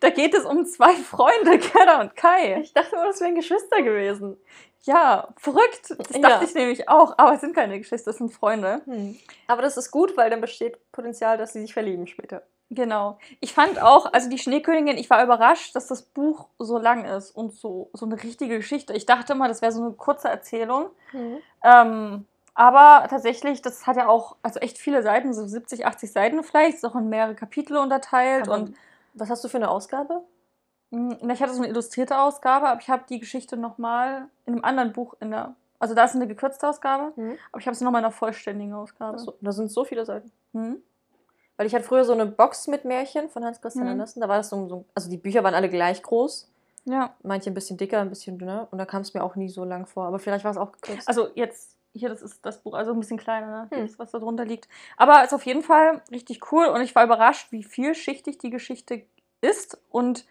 Da geht es um zwei Freunde, Gerda und Kai. Ich dachte immer, das wären Geschwister gewesen. Ja, verrückt. Das Ja. dachte ich nämlich auch. Aber es sind keine Geschwister, es sind Freunde. Hm. Aber das ist gut, weil dann besteht Potenzial, dass sie sich verlieben später. Genau. Ich fand auch, also die Schneekönigin, ich war überrascht, dass das Buch so lang ist und so, so eine richtige Geschichte. Ich dachte immer, das wäre so eine kurze Erzählung. Ähm, aber tatsächlich, das hat ja auch, also echt viele Seiten, so 70, 80 Seiten vielleicht, ist auch in mehrere Kapitel unterteilt. Und was hast du für eine Ausgabe? mh, ich hatte so eine illustrierte Ausgabe, aber ich habe die Geschichte nochmal in einem anderen Buch in der, also da ist eine gekürzte Ausgabe, Mhm. aber ich habe sie nochmal in einer vollständigen Ausgabe. Achso, da sind so viele Seiten. Hm? Weil ich hatte früher so eine Box mit Märchen von Hans Christian Mhm. Andersen. Da war das so, so, also die Bücher waren alle gleich groß. Ja. Manche ein bisschen dicker, ein bisschen dünner. Und da kam es mir auch nie so lang vor. Aber vielleicht war es auch gekürzt. Also jetzt, hier, das ist das Buch, also ein bisschen kleiner, ne? Hm. das, was da drunter liegt. Aber ist auf jeden Fall richtig cool und ich war überrascht, wie vielschichtig die Geschichte ist und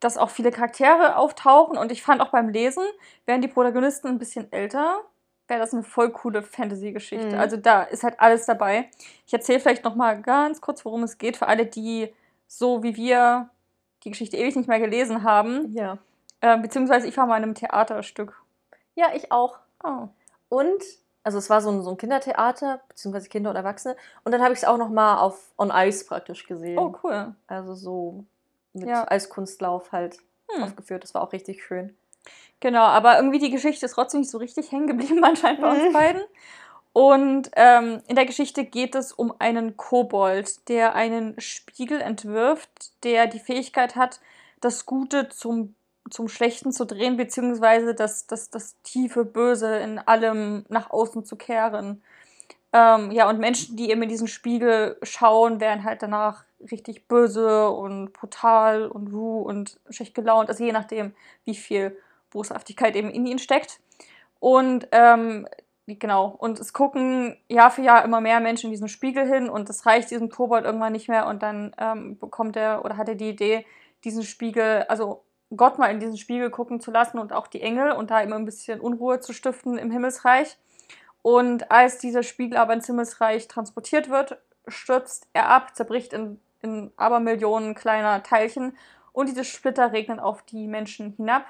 dass auch viele Charaktere auftauchen. Und ich fand auch beim Lesen, wären die Protagonisten ein bisschen älter, wäre das eine voll coole Fantasy-Geschichte. Mhm. Also da ist halt alles dabei. Ich erzähle vielleicht noch mal ganz kurz, worum es geht, für alle, die so wie wir die Geschichte ewig nicht mehr gelesen haben. ja. Äh, beziehungsweise ich war mal in einem Theaterstück. Ja, ich auch. Oh. Und, also es war so ein, so ein Kindertheater, beziehungsweise Kinder und Erwachsene. Und dann habe ich es auch noch mal auf On Ice praktisch gesehen. Oh, cool. Also so mit Ja. Eiskunstlauf halt Hm. aufgeführt. Das war auch richtig schön. Genau, aber irgendwie die Geschichte ist trotzdem nicht so richtig hängen geblieben anscheinend bei uns Mhm. beiden. Und ähm, in der Geschichte geht es um einen Kobold, der einen Spiegel entwirft, der die Fähigkeit hat, das Gute zum, zum Schlechten zu drehen, beziehungsweise das, das, das tiefe Böse in allem nach außen zu kehren. Ähm, ja, und Menschen, die eben in diesen Spiegel schauen, werden halt danach richtig böse und brutal und wuh und schlecht gelaunt. Also je nachdem, wie viel Boshaftigkeit eben in ihnen steckt. Und ähm, genau, und es gucken Jahr für Jahr immer mehr Menschen in diesen Spiegel hin und das reicht diesem Kobold irgendwann nicht mehr und dann ähm, bekommt er oder hat er die Idee, diesen Spiegel, also Gott mal in diesen Spiegel gucken zu lassen und auch die Engel und da immer ein bisschen Unruhe zu stiften im Himmelsreich. Und als dieser Spiegel aber ins Himmelsreich transportiert wird, stürzt er ab, zerbricht in, in Abermillionen kleiner Teilchen und diese Splitter regnen auf die Menschen hinab.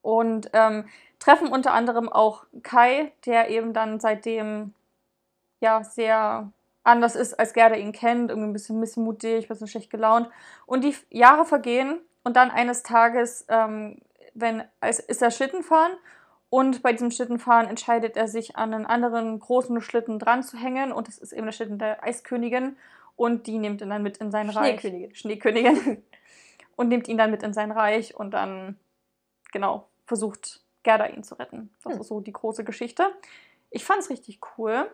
Und ähm, treffen unter anderem auch Kai, der eben dann seitdem ja sehr anders ist, als Gerda ihn kennt, irgendwie ein bisschen missmutig, ein bisschen schlecht gelaunt. Und die Jahre vergehen und dann eines Tages, ähm, wenn, als, ist er Schlitten fahren und bei diesem Schlittenfahren entscheidet er sich, an einen anderen großen Schlitten dran zu hängen und das ist eben der Schlitten der Eiskönigin und die nimmt ihn dann mit in sein Reich. Schneekönigin. Schneekönigin. Und nimmt ihn dann mit in sein Reich und dann, genau, versucht Gerda ihn zu retten. Das Hm. ist so die große Geschichte. Ich fand es richtig cool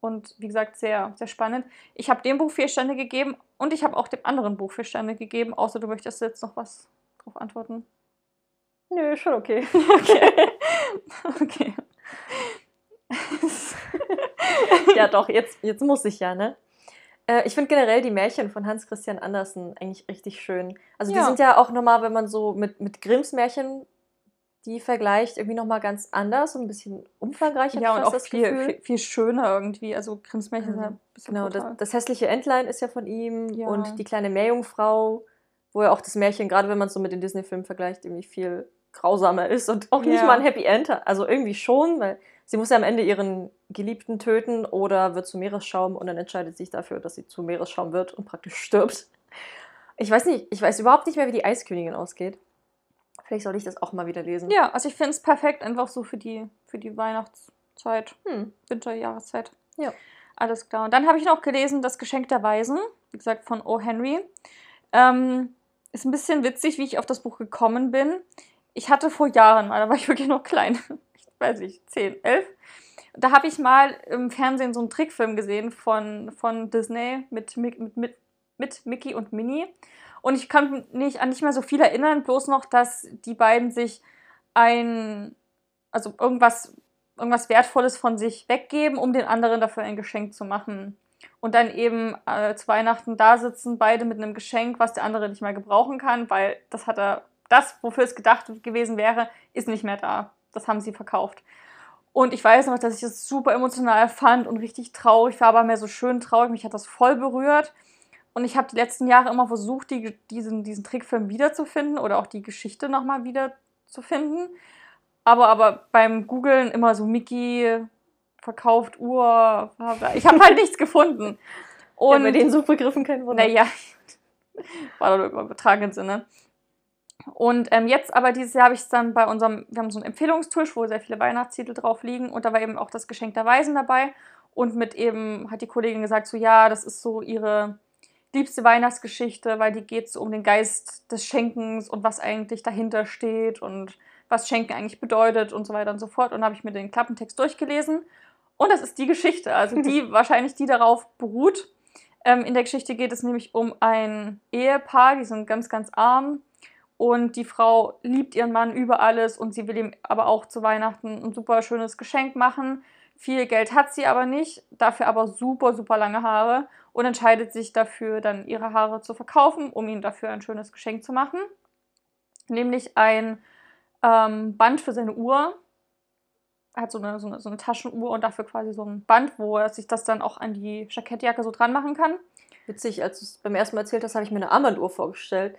und wie gesagt sehr, sehr spannend. Ich habe dem Buch vier Sterne gegeben und ich habe auch dem anderen Buch vier Sterne gegeben, außer du möchtest jetzt noch was drauf antworten. Nö, schon okay. Okay. okay. ja, doch, jetzt, jetzt muss ich ja, ne? Äh, ich finde generell die Märchen von Hans Christian Andersen eigentlich richtig schön. Also die Ja. sind ja auch nochmal, wenn man so mit, mit Grimms Märchen die vergleicht, irgendwie nochmal ganz anders und ein bisschen umfangreicher. Ja, und auch viel, viel, viel schöner irgendwie. Also Grimms Märchen sind Mhm. ja ein bisschen Genau, das, das hässliche Entlein ist ja von ihm Ja. und die kleine Meerjungfrau, wo ja auch das Märchen, gerade wenn man es so mit den Disney-Filmen vergleicht, irgendwie viel grausamer ist und auch nicht Ja. mal ein Happy End. Also irgendwie schon, weil sie muss ja am Ende ihren Geliebten töten oder wird zu Meeresschaum und dann entscheidet sich dafür, dass sie zu Meeresschaum wird und praktisch stirbt. Ich weiß nicht, ich weiß überhaupt nicht mehr, wie die Eiskönigin ausgeht. Vielleicht sollte ich das auch mal wieder lesen. Ja, also ich finde es perfekt einfach so für die, für die Weihnachtszeit, Hm. Winterjahreszeit. Ja. Alles klar. Und dann habe ich noch gelesen Das Geschenk der Weisen, wie gesagt von O. Henry. Ähm, ist ein bisschen witzig, wie ich auf das Buch gekommen bin. Ich hatte vor Jahren mal, da war ich wirklich noch klein, ich weiß nicht, 10, 11. Da habe ich mal im Fernsehen so einen Trickfilm gesehen von, von Disney mit, mit, mit, mit Mickey und Minnie. Und ich kann mich an nicht mehr so viel erinnern, bloß noch, dass die beiden sich ein, also irgendwas, irgendwas Wertvolles von sich weggeben, um den anderen dafür ein Geschenk zu machen. Und dann eben äh, zu Weihnachten da sitzen, beide mit einem Geschenk, was der andere nicht mehr gebrauchen kann, weil das hat er, das, wofür es gedacht gewesen wäre, ist nicht mehr da. Das haben sie verkauft. Und ich weiß noch, dass ich das super emotional fand und richtig traurig war, aber mehr so schön traurig. Mich hat das voll berührt. Und ich habe die letzten Jahre immer versucht, die, diesen, diesen Trickfilm wiederzufinden oder auch die Geschichte nochmal wiederzufinden. Aber, aber beim Googlen immer so Mickey verkauft Uhr. Ich habe halt nichts gefunden. Und Und ja, bei den Suchbegriffen kein Wunder. naja, war doch im übertragenen Sinne. Und ähm, jetzt aber dieses Jahr habe ich es dann bei unserem, wir haben so einen Empfehlungstisch, wo sehr viele Weihnachtstitel drauf liegen und da war eben auch das Geschenk der Weisen dabei und mit eben hat die Kollegin gesagt, so ja, das ist so ihre liebste Weihnachtsgeschichte, weil die geht so um den Geist des Schenkens und was eigentlich dahinter steht und was Schenken eigentlich bedeutet und so weiter und so fort. Und habe ich mir den Klappentext durchgelesen und das ist die Geschichte, also die wahrscheinlich die darauf beruht. Ähm, in der Geschichte geht es nämlich um ein Ehepaar, die sind ganz, ganz arm und die Frau liebt ihren Mann über alles und sie will ihm aber auch zu Weihnachten ein super schönes Geschenk machen. Viel Geld hat sie aber nicht, dafür aber super, super lange Haare und entscheidet sich dafür, dann ihre Haare zu verkaufen, um ihm dafür ein schönes Geschenk zu machen. Nämlich ein ähm, Band für seine Uhr. Er hat so eine, so, eine, so eine Taschenuhr und dafür quasi so ein Band, wo er sich das dann auch an die Jackettjacke so dran machen kann. Witzig, als du es beim ersten Mal erzählt hast, habe ich mir eine Armbanduhr vorgestellt.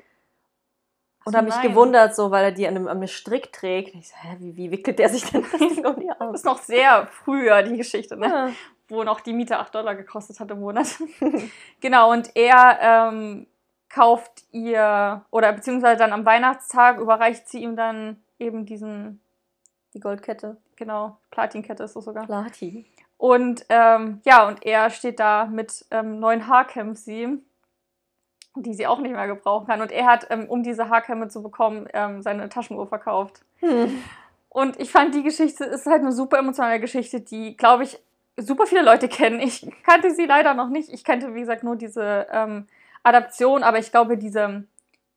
Und habe mich gewundert, so, weil er die an einem, an einem Strick trägt. Und ich so, hä, wie, wie wickelt der sich denn das Ding um die Das Arme? ist noch sehr früher, die Geschichte, ne? Ja. Wo noch die Miete 8 Dollar gekostet hat im Monat. genau, und er ähm, kauft ihr, oder beziehungsweise dann am Weihnachtstag überreicht sie ihm dann eben diesen, Die Goldkette. genau, Platinkette ist es sogar. Platin. Und ähm, ja, und er steht da mit ähm, neuen Haarkämmen, die sie auch nicht mehr gebrauchen kann. Und er hat, ähm, um diese Haarkämme zu bekommen, ähm, seine Taschenuhr verkauft. Hm. Und ich fand die Geschichte ist halt eine super emotionale Geschichte, die, glaube ich, super viele Leute kennen. Ich kannte sie leider noch nicht. Ich kannte, wie gesagt, nur diese ähm, Adaption, aber ich glaube, diese,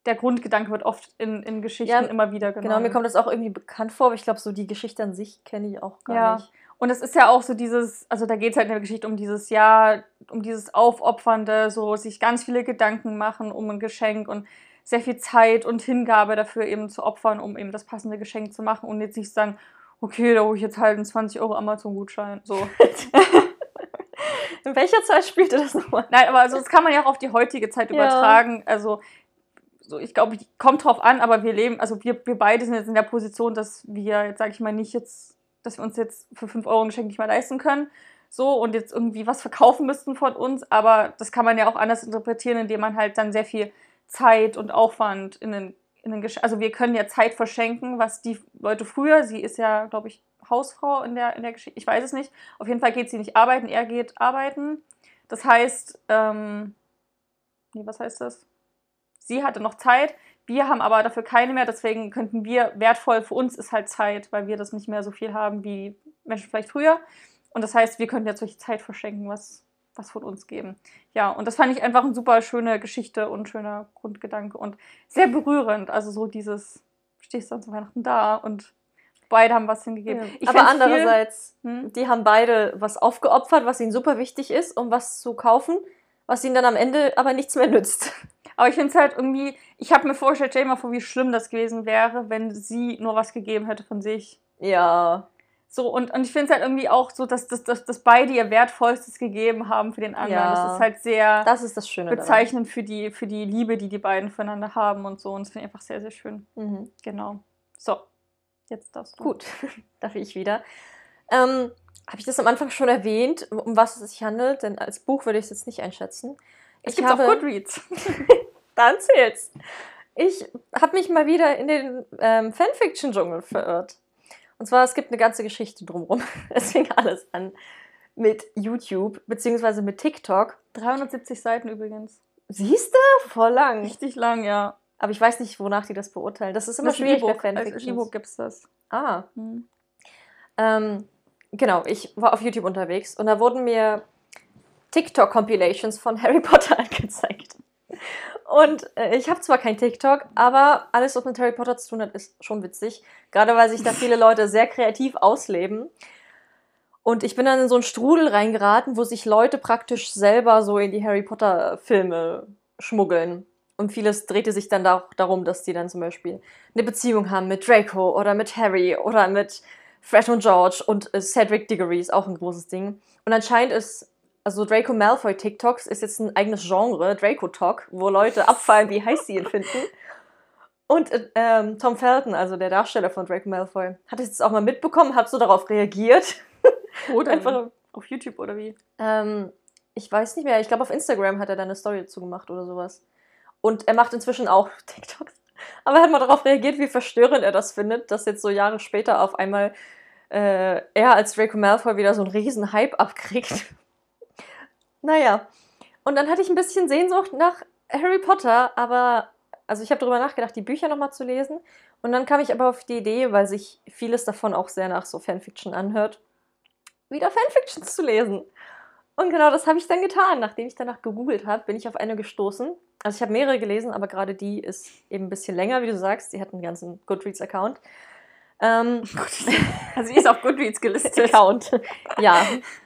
der Grundgedanke wird oft in, in Geschichten Ja, immer wieder genommen. Genau, mir kommt das auch irgendwie bekannt vor, aber ich glaube, so die Geschichte an sich kenne ich auch gar Ja. nicht. Und es ist ja auch so dieses, also da geht es halt in der Geschichte um dieses Jahr, um dieses Aufopfernde, so sich ganz viele Gedanken machen um ein Geschenk und sehr viel Zeit und Hingabe dafür eben zu opfern, um eben das passende Geschenk zu machen und jetzt nicht sagen, okay, da hole ich jetzt halt einen 20 Euro Amazon-Gutschein. So. In welcher Zeit spielte das nochmal? Nein, aber also das kann man ja auch auf die heutige Zeit Ja. übertragen. Also so, ich glaube, kommt drauf an, aber wir leben, also wir, wir beide sind jetzt in der Position, dass wir jetzt, sage ich mal, nicht jetzt, dass wir uns jetzt für 5 Euro ein Geschenk nicht mehr leisten können. So und jetzt irgendwie was verkaufen müssten von uns, aber das kann man ja auch anders interpretieren, indem man halt dann sehr viel Zeit und Aufwand in den, also wir können ja Zeit verschenken, was die Leute früher, sie ist ja, glaube ich, Hausfrau in der, in der Geschichte, ich weiß es nicht, auf jeden Fall geht sie nicht arbeiten, er geht arbeiten. Das heißt, ähm, nee, was heißt das? Sie hatte noch Zeit, wir haben aber dafür keine mehr, deswegen könnten wir, wertvoll für uns ist halt Zeit, weil wir das nicht mehr so viel haben wie Menschen vielleicht früher. Und das heißt, wir könnten jetzt solche Zeit verschenken, was, was von uns geben. Ja, und das fand ich einfach eine super schöne Geschichte und schöner Grundgedanke und sehr berührend. Also so dieses, stehst du zu Weihnachten da und beide haben was hingegeben. Ich aber fänd's viel- andererseits, Hm? die haben beide was aufgeopfert, was ihnen super wichtig ist, um was zu kaufen, was ihnen dann am Ende aber nichts mehr nützt. Aber ich finde es halt irgendwie, ich habe mir vorgestellt, stell dir mal vor, wie schlimm das gewesen wäre, wenn sie nur was gegeben hätte von sich. Ja. So, und, und ich finde es halt irgendwie auch so, dass, dass, dass, dass beide ihr Wertvollstes gegeben haben für den anderen. Ja. Das ist halt sehr Das ist das Schöne daran. bezeichnend für die, für die Liebe, die die beiden füreinander haben und so. Und das finde ich einfach sehr, sehr schön. Mhm. Genau. So, jetzt darfst du. Gut, darf ich wieder. Ähm, Habe ich das am Anfang schon erwähnt, um was es sich handelt? Denn als Buch würde ich es jetzt nicht einschätzen. Es gibt auch Goodreads. Dann zählt's. Ich habe mich mal wieder in den ähm, Fanfiction-Dschungel verirrt. Und zwar, es gibt eine ganze Geschichte drumherum. Es fing alles an mit YouTube, beziehungsweise mit TikTok. 370 Seiten übrigens. Siehst du? Voll lang. Richtig lang, ja. Aber ich weiß nicht, wonach die das beurteilen. Das ist immer Das schwierig bei E-Book. Als Fanfictions. E-Book gibt es das. Ah, Hm. Ähm, genau, ich war auf YouTube unterwegs und da wurden mir TikTok-Compilations von Harry Potter angezeigt. Und äh, ich habe zwar kein TikTok, aber alles, was mit Harry Potter zu tun hat, ist schon witzig. Gerade weil sich da viele Leute sehr kreativ ausleben. Und ich bin dann in so einen Strudel reingeraten, wo sich Leute praktisch selber so in die Harry Potter-Filme schmuggeln. Und vieles drehte sich dann da darum, dass die dann zum Beispiel eine Beziehung haben mit Draco oder mit Harry oder mit Fred und George und äh, Cedric Diggory ist auch ein großes Ding. Und anscheinend ist, also Draco Malfoy TikToks ist jetzt ein eigenes Genre, Draco Talk, wo Leute abfallen, wie heiß sie ihn finden. Und äh, ähm, Tom Felton, also der Darsteller von Draco Malfoy, hat es jetzt auch mal mitbekommen, hat so darauf reagiert. Oder Einfach- einfach auf YouTube oder wie? Ähm, ich weiß nicht mehr, ich glaube auf Instagram hat er da eine Story dazu gemacht oder sowas. Und er macht inzwischen auch TikToks. Aber er hat mal darauf reagiert, wie verstörend er das findet, dass jetzt so Jahre später auf einmal äh, er als Draco Malfoy wieder so einen riesen Hype abkriegt. Naja. Und dann hatte ich ein bisschen Sehnsucht nach Harry Potter, aber also ich habe darüber nachgedacht, die Bücher nochmal zu lesen. Und dann kam ich aber auf die Idee, weil sich vieles davon auch sehr nach so Fanfiction anhört, wieder Fanfictions zu lesen. Und genau das habe ich dann getan. Nachdem ich danach gegoogelt habe, bin ich auf eine gestoßen. Also ich habe mehrere gelesen, aber gerade die ist eben ein bisschen länger, wie du sagst. Sie hat einen ganzen Goodreads-Account. Ähm, Also die ist auf Goodreads gelistet. Account. ja.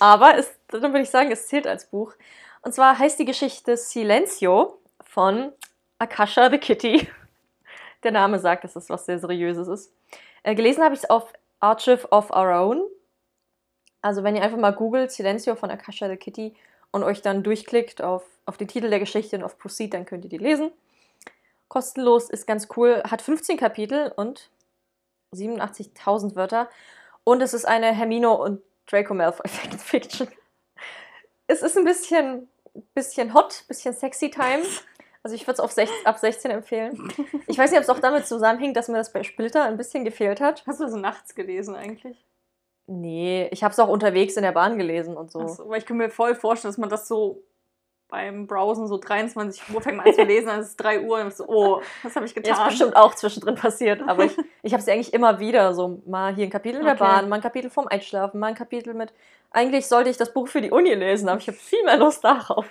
Aber es, dann würde ich sagen, es zählt als Buch. Und zwar heißt die Geschichte Silencio von Akasha the Kitty. Der Name sagt, dass es was sehr Seriöses ist. Äh, gelesen habe ich es auf Archive of Our Own. Also wenn ihr einfach mal googelt Silencio von Akasha the Kitty und euch dann durchklickt auf, auf den Titel der Geschichte und auf Proceed, dann könnt ihr die lesen. Kostenlos, ist ganz cool, hat 15 Kapitel und 87.000 Wörter. Und es ist eine Hermine und Draco Malfoy Fiction. Es ist ein bisschen, bisschen hot, bisschen sexy time. Also ich würde es 16, ab 16 empfehlen. Ich weiß nicht, ob es auch damit zusammenhängt, dass mir das bei Splitter ein bisschen gefehlt hat. Hast du das nachts gelesen eigentlich? Nee, ich habe es auch unterwegs in der Bahn gelesen und so. So, weil ich kann mir voll vorstellen, dass man das so beim Browsen so 23 Uhr fängt man an zu lesen, dann ist es 3 Uhr und ich so, oh, was habe ich getan? ist bestimmt auch zwischendrin passiert, aber ich, ich habe sie eigentlich immer wieder so mal hier ein Kapitel in der Okay. Bahn, mal ein Kapitel vorm Einschlafen, mal ein Kapitel mit. Eigentlich sollte ich das Buch für die Uni lesen, aber ich habe viel mehr Lust darauf.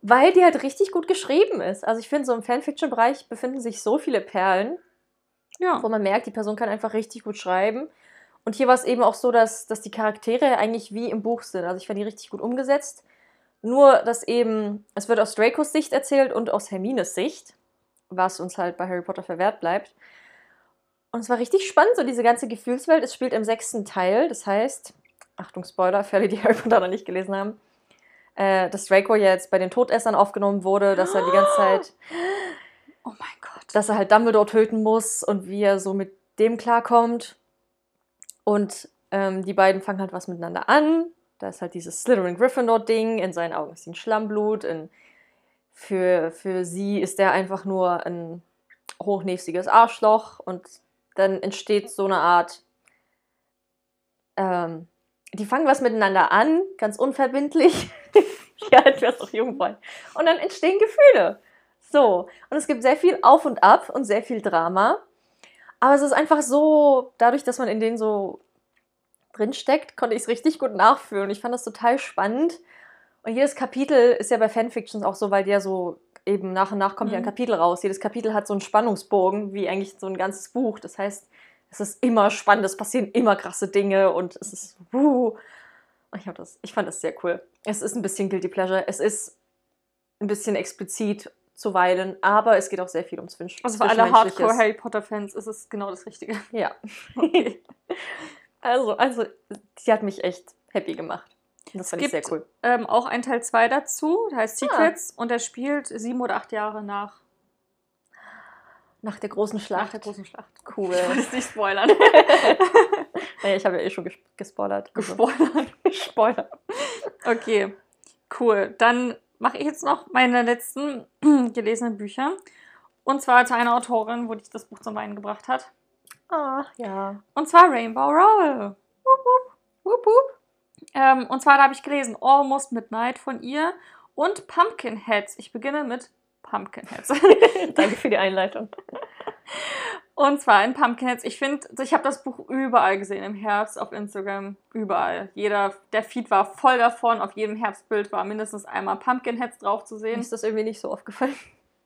Weil die halt richtig gut geschrieben ist. Also ich finde, so im Fanfiction-Bereich befinden sich so viele Perlen, ja. wo man merkt, die Person kann einfach richtig gut schreiben. Und hier war es eben auch so, dass, dass die Charaktere eigentlich wie im Buch sind. Also ich fand die richtig gut umgesetzt. Nur, dass eben, es wird aus Dracos Sicht erzählt und aus Hermines Sicht, was uns halt bei Harry Potter verwehrt bleibt. Und es war richtig spannend, so diese ganze Gefühlswelt. Es spielt im sechsten Teil, das heißt, Achtung, Spoiler für alle, die Harry Potter noch nicht gelesen haben, äh, dass Draco jetzt bei den Todessern aufgenommen wurde, dass er die ganze Zeit Oh mein Gott. dass er halt Dumbledore töten muss und wie er so mit dem klarkommt. Und ähm, die beiden fangen halt was miteinander an. Da ist halt dieses Slytherin-Gryffindor-Ding. In seinen Augen ist sie ein Schlammblut. In, für, für sie ist er einfach nur ein hochnäsiges Arschloch. Und dann entsteht so eine Art. Ähm, die fangen was miteinander an, ganz unverbindlich. ja, wäre es doch jung wollen. Und dann entstehen Gefühle. So. Und es gibt sehr viel Auf und Ab und sehr viel Drama. Aber es ist einfach so, dadurch, dass man in denen so drinsteckt, konnte ich es richtig gut nachfühlen. Ich fand das total spannend. Und jedes Kapitel ist ja bei Fanfictions auch so, weil die ja so eben nach und nach kommt ja ein Mhm. Kapitel raus. Jedes Kapitel hat so einen Spannungsbogen, wie eigentlich so ein ganzes Buch. Das heißt, es ist immer spannend, es passieren immer krasse Dinge und es ist wuh. Ich, hab das, ich fand das sehr cool. Es ist ein bisschen Guilty Pleasure. Es ist ein bisschen explizit zuweilen, aber es geht auch sehr viel ums Zwisch Also für alle. Hardcore Harry Potter Fans ist es genau das Richtige. Ja. Okay. Also, also, sie hat mich echt happy gemacht. Das fand ich sehr gibt- cool. ähm, auch ein Teil 2 dazu, der heißt Ah. Secrets und der spielt sieben oder acht Jahre nach, Nach der großen nach Schlacht. der großen Schlacht. Cool. Ich will es nicht spoilern. naja, ich habe ja eh schon ges gespoilert. Also, Gespoilert. Spoiler. Okay, cool. Dann mache ich jetzt noch meine letzten gelesenen Bücher. Und zwar zu einer Autorin, wo dich das Buch zum Weinen gebracht hat. Ah, ja. Und zwar Rainbow Rowell. Wup, wup. Ähm, und zwar da habe ich gelesen Almost Midnight von ihr und Pumpkinheads. Ich beginne mit Pumpkinheads. Danke für die Einleitung. Und zwar in Pumpkinheads. Ich finde, ich habe das Buch überall gesehen, im Herbst, auf Instagram, überall. Jeder, der Feed war voll davon. Auf jedem Herbstbild war mindestens einmal Pumpkinheads drauf zu Mir sehen. ist das irgendwie nicht so aufgefallen.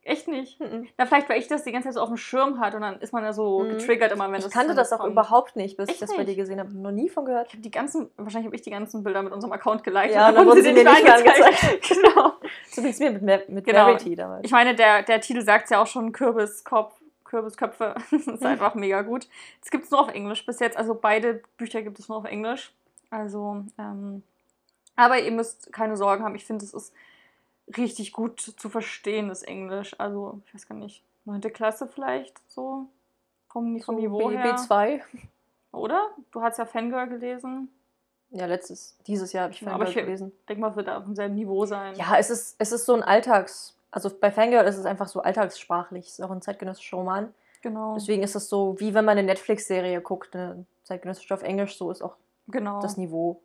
Echt nicht. Mhm. Na, vielleicht, weil ich das die ganze Zeit so auf dem Schirm hatte und dann ist man ja so Mhm. getriggert immer, wenn Ich das kannte dann das auch kommt. überhaupt nicht, bis Echt ich das bei dir nicht? gesehen habe. Noch nie von gehört. Ich habe die ganzen, wahrscheinlich habe ich die ganzen Bilder mit unserem Account geliked. Ja, und dann wurden sie mir nicht mehr genau. Zumindest mir mit, mit Genau. Verity damals. Ich meine, der, der Titel sagt ja auch schon Kürbiskopf, Kürbisköpfe. das ist Mhm. einfach mega gut. Es gibt es nur auf Englisch bis jetzt. Also beide Bücher gibt es nur auf Englisch. Also, ähm, aber ihr müsst keine Sorgen haben. Ich finde, es ist richtig gut zu verstehen, das Englisch. Also, ich weiß gar nicht, neunte Klasse vielleicht so vom, vom So Niveau B- her. B2. Oder? Du hast ja Fangirl gelesen. Ja, letztes, dieses Jahr habe ich Ja, Fangirl aber ich- gelesen. Ich denke mal, es wird auf demselben Niveau sein. Ja, es ist, es ist so ein Alltags... Also bei Fangirl ist es einfach so alltagssprachlich. Es ist auch ein zeitgenössischer Roman. genau. Deswegen ist es so, wie wenn man eine Netflix-Serie guckt, eine zeitgenössische auf Englisch, so ist auch genau. das Niveau.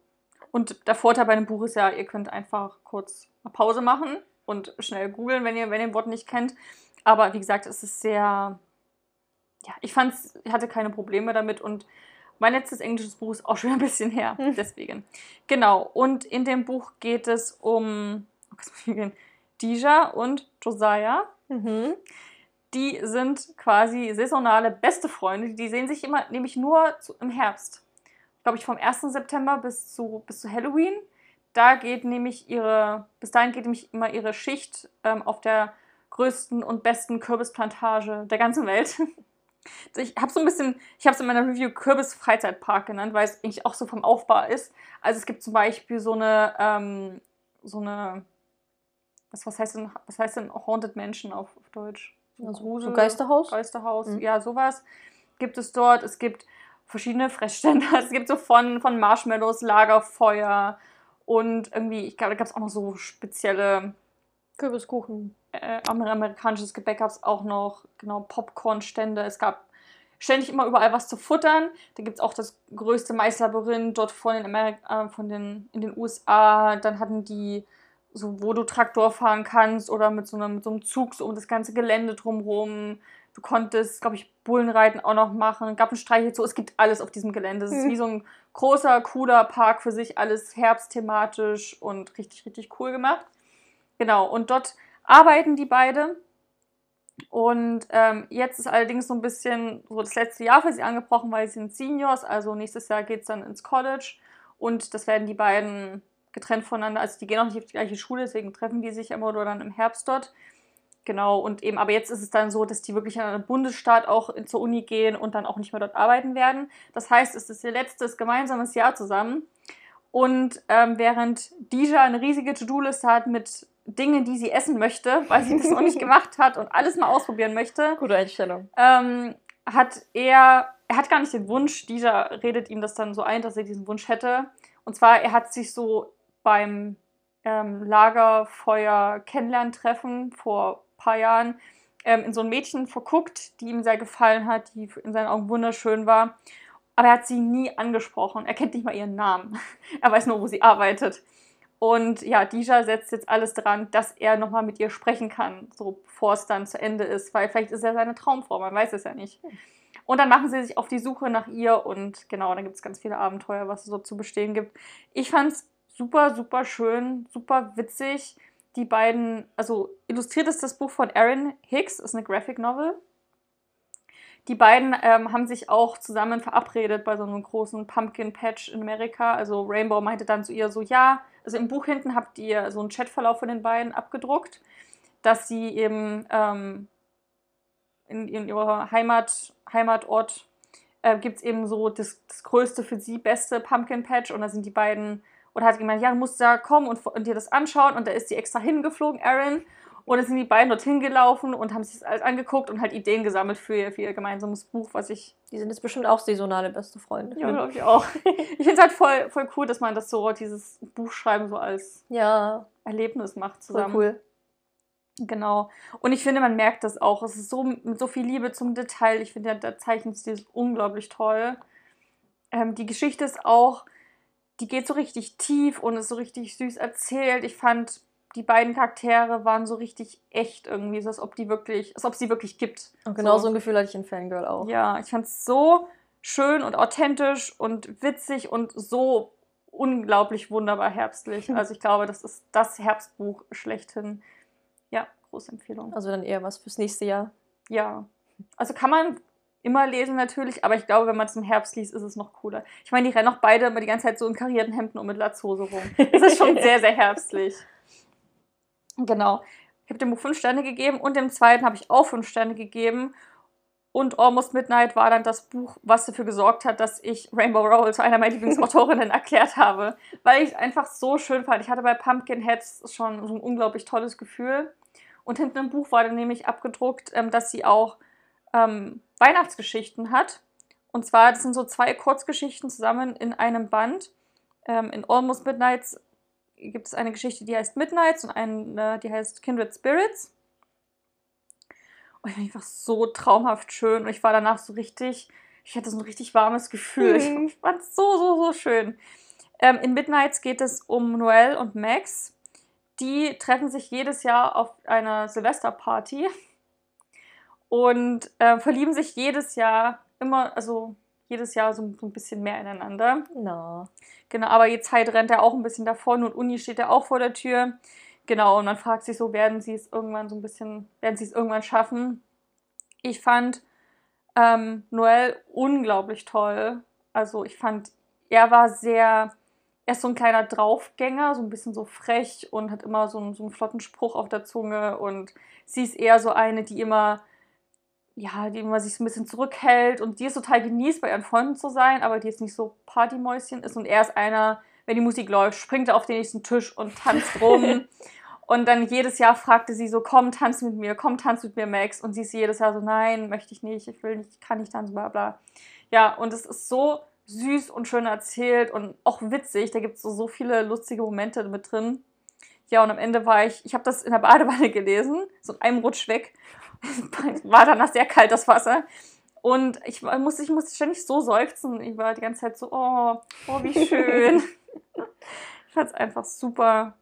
Und der Vorteil bei einem Buch ist ja, ihr könnt einfach kurz Pause machen und schnell googeln, wenn ihr, wenn ihr ein Wort nicht kennt. Aber wie gesagt, es ist sehr. Ja, ich fand's, ich hatte keine Probleme damit und Mein letztes englisches Buch ist auch schon ein bisschen her, deswegen. Genau, und in dem Buch geht es um oh? Deja und Josiah. Mhm. Die sind quasi saisonale beste Freunde. Die sehen sich immer nämlich nur zu, im Herbst. Glaube ich, vom 1. September bis zu, bis zu Halloween. Da geht nämlich ihre, bis dahin geht nämlich immer ihre Schicht ähm, auf der größten und besten Kürbisplantage der ganzen Welt. Ich habe so ein bisschen, ich habe es in meiner Review Kürbis-Freizeitpark genannt, weil es eigentlich auch so vom Aufbau ist. Also es gibt zum Beispiel so eine, ähm, so eine, was, was heißt denn, was heißt denn Haunted Mansion auf, auf Deutsch? Also, Grusel- so Geisterhaus? Geisterhaus, Mhm. ja, sowas gibt es dort. Es gibt verschiedene Fressstände. Es gibt so von, von Marshmallows, Lagerfeuer und irgendwie, ich glaube, da gab es auch noch so spezielle Kürbiskuchen. äh, amer- amerikanisches Gebäck gab es auch noch, genau, Popcornstände. Es gab ständig immer überall was zu futtern. Da gibt es auch das größte Maislabyrinth dort von den, Ameri äh, von den in den USA. Dann hatten die so, wo du Traktor fahren kannst oder mit so einem, mit so einem Zug so um das ganze Gelände drumherum. Du konntest, glaube ich, Bullenreiten auch noch machen. Gab einen Streichelzoo. Es gibt alles auf diesem Gelände. Es ist Mhm. wie so ein großer, cooler Park für sich. Alles herbstthematisch und richtig, richtig cool gemacht. Genau. Und dort arbeiten die beide. Und ähm, jetzt ist allerdings so ein bisschen so das letzte Jahr für sie angebrochen, weil sie sind Seniors, also nächstes Jahr geht es dann ins College und das werden die beiden getrennt voneinander, also die gehen auch nicht auf die gleiche Schule, deswegen treffen die sich immer oder dann im Herbst dort. Genau, und eben, aber jetzt ist es dann so, dass die wirklich an einen Bundesstaat auch in- zur Uni gehen und dann auch nicht mehr dort arbeiten werden. Das heißt, es ist ihr letztes gemeinsames Jahr zusammen. Und ähm, während Dija eine riesige To-Do-Liste hat mit Dingen, die sie essen möchte, weil sie das noch nicht gemacht hat und alles mal ausprobieren möchte, Gute Einstellung. ähm, hat er, er hat gar nicht den Wunsch, dieser redet ihm das dann so ein, dass er diesen Wunsch hätte. Und zwar, er hat sich so beim ähm, Lagerfeuer Kennenlerntreffen vor paar Jahren ähm, in so ein Mädchen verguckt, die ihm sehr gefallen hat, die in seinen Augen wunderschön war. Aber er hat sie nie angesprochen. Er kennt nicht mal ihren Namen. Er weiß nur, wo sie arbeitet. Und ja, Dija setzt jetzt alles dran, dass er nochmal mit ihr sprechen kann, so bevor es dann zu Ende ist, weil vielleicht ist er seine Traumfrau, man weiß es ja nicht. Und dann machen sie sich auf die Suche nach ihr und genau, dann gibt es ganz viele Abenteuer, was es so zu bestehen gibt. Ich fand es super, super schön, super witzig. Die beiden, also illustriert ist das Buch von Erin Hicks, ist eine Graphic Novel. Die beiden ähm, haben sich auch zusammen verabredet bei so einem großen Pumpkin Patch in Amerika. Also Rainbow meinte dann zu ihr so, ja, also im Buch hinten habt ihr so einen Chatverlauf von den beiden abgedruckt, dass sie eben ähm, in, in ihrer Heimat, Heimatort äh, gibt es eben so das, das größte für sie beste Pumpkin Patch und da sind die beiden, oder hat gemeint, ja, du musst da kommen und, und dir das anschauen und da ist sie extra hingeflogen, Erin. Und dann sind die beiden dorthin gelaufen und haben sich das alles angeguckt und halt Ideen gesammelt für ihr, für ihr gemeinsames Buch, was ich Die sind jetzt bestimmt auch saisonale beste Freunde. ja, glaube ich auch. Ich finde es halt voll, voll cool, dass man das so, dieses Buchschreiben so als Ja, Erlebnis macht voll zusammen. cool. Genau. Und ich finde, man merkt das auch. Es ist so mit so viel Liebe zum Detail. Ich finde, der, der Zeichenstil ist unglaublich toll. Ähm, die Geschichte ist auch, die geht so richtig tief und ist so richtig süß erzählt. Ich fand, die beiden Charaktere waren so richtig echt irgendwie, so als ob die wirklich, als ob sie wirklich gibt. Und genau so, So. ein Gefühl hatte ich in Fangirl auch. Ja, ich fand es so schön und authentisch und witzig und so unglaublich wunderbar herbstlich. Also ich glaube, das ist das Herbstbuch schlechthin. Ja, große Empfehlung. Also dann eher was fürs nächste Jahr. Ja. Also kann man immer lesen natürlich, aber ich glaube, wenn man es im Herbst liest, ist es noch cooler. Ich meine, die rennen auch beide immer die ganze Zeit so in karierten Hemden und mit Latzhose rum. Das ist schon sehr, sehr herbstlich. Genau. Ich habe dem Buch fünf Sterne gegeben und dem zweiten habe ich auch fünf Sterne gegeben. Und Almost Midnight war dann das Buch, was dafür gesorgt hat, dass ich Rainbow Rowell zu einer meiner Lieblingsautorinnen erklärt habe. Weil ich es einfach so schön fand. Ich hatte bei Pumpkinheads schon so ein unglaublich tolles Gefühl. Und hinten im Buch war dann nämlich abgedruckt, ähm, dass sie auch ähm, Weihnachtsgeschichten hat. Und zwar, das sind so zwei Kurzgeschichten zusammen in einem Band. Ähm, in Almost Midnights gibt es eine Geschichte, die heißt Midnights und eine, die heißt Kindred Spirits. Und ich einfach so traumhaft schön. Und ich war danach so richtig, ich hatte so ein richtig warmes Gefühl. Mhm. Ich fand es so, so, so schön. Ähm, in Midnights geht es um Noel und Max. Die treffen sich jedes Jahr auf einer Silvesterparty und äh, verlieben sich jedes Jahr immer, also jedes Jahr so, so ein bisschen mehr ineinander. No. Genau, aber jetzt halt rennt er auch ein bisschen davon und Uni steht ja auch vor der Tür. Genau, und man fragt sich so, werden sie es irgendwann so ein bisschen, werden sie es irgendwann schaffen? Ich fand ähm, Noel unglaublich toll. Also ich fand, er war sehr, er ist so ein kleiner Draufgänger, so ein bisschen so frech und hat immer so einen, so einen flotten Spruch auf der Zunge. Und sie ist eher so eine, die immer, ja, die immer sich so ein bisschen zurückhält und die es total genießt, bei ihren Freunden zu sein, aber die jetzt nicht so Partymäuschen ist. Und er ist einer, wenn die Musik läuft, springt er auf den nächsten Tisch und tanzt rum. Und dann jedes Jahr fragte sie so, komm, tanz mit mir, komm, tanz mit mir, Max. Und sie ist jedes Jahr so, nein, möchte ich nicht, ich will nicht, ich kann nicht tanzen, bla bla. Ja, und es ist so süß und schön erzählt und auch witzig. Da gibt es so, so viele lustige Momente mit drin. Ja, und am Ende war ich, ich habe das in der Badewanne gelesen, so in einem Rutsch weg. war danach sehr kalt, das Wasser. Und ich musste, ich musste ständig so seufzen. Ich war die ganze Zeit so, oh, oh, wie schön. ich fand es einfach super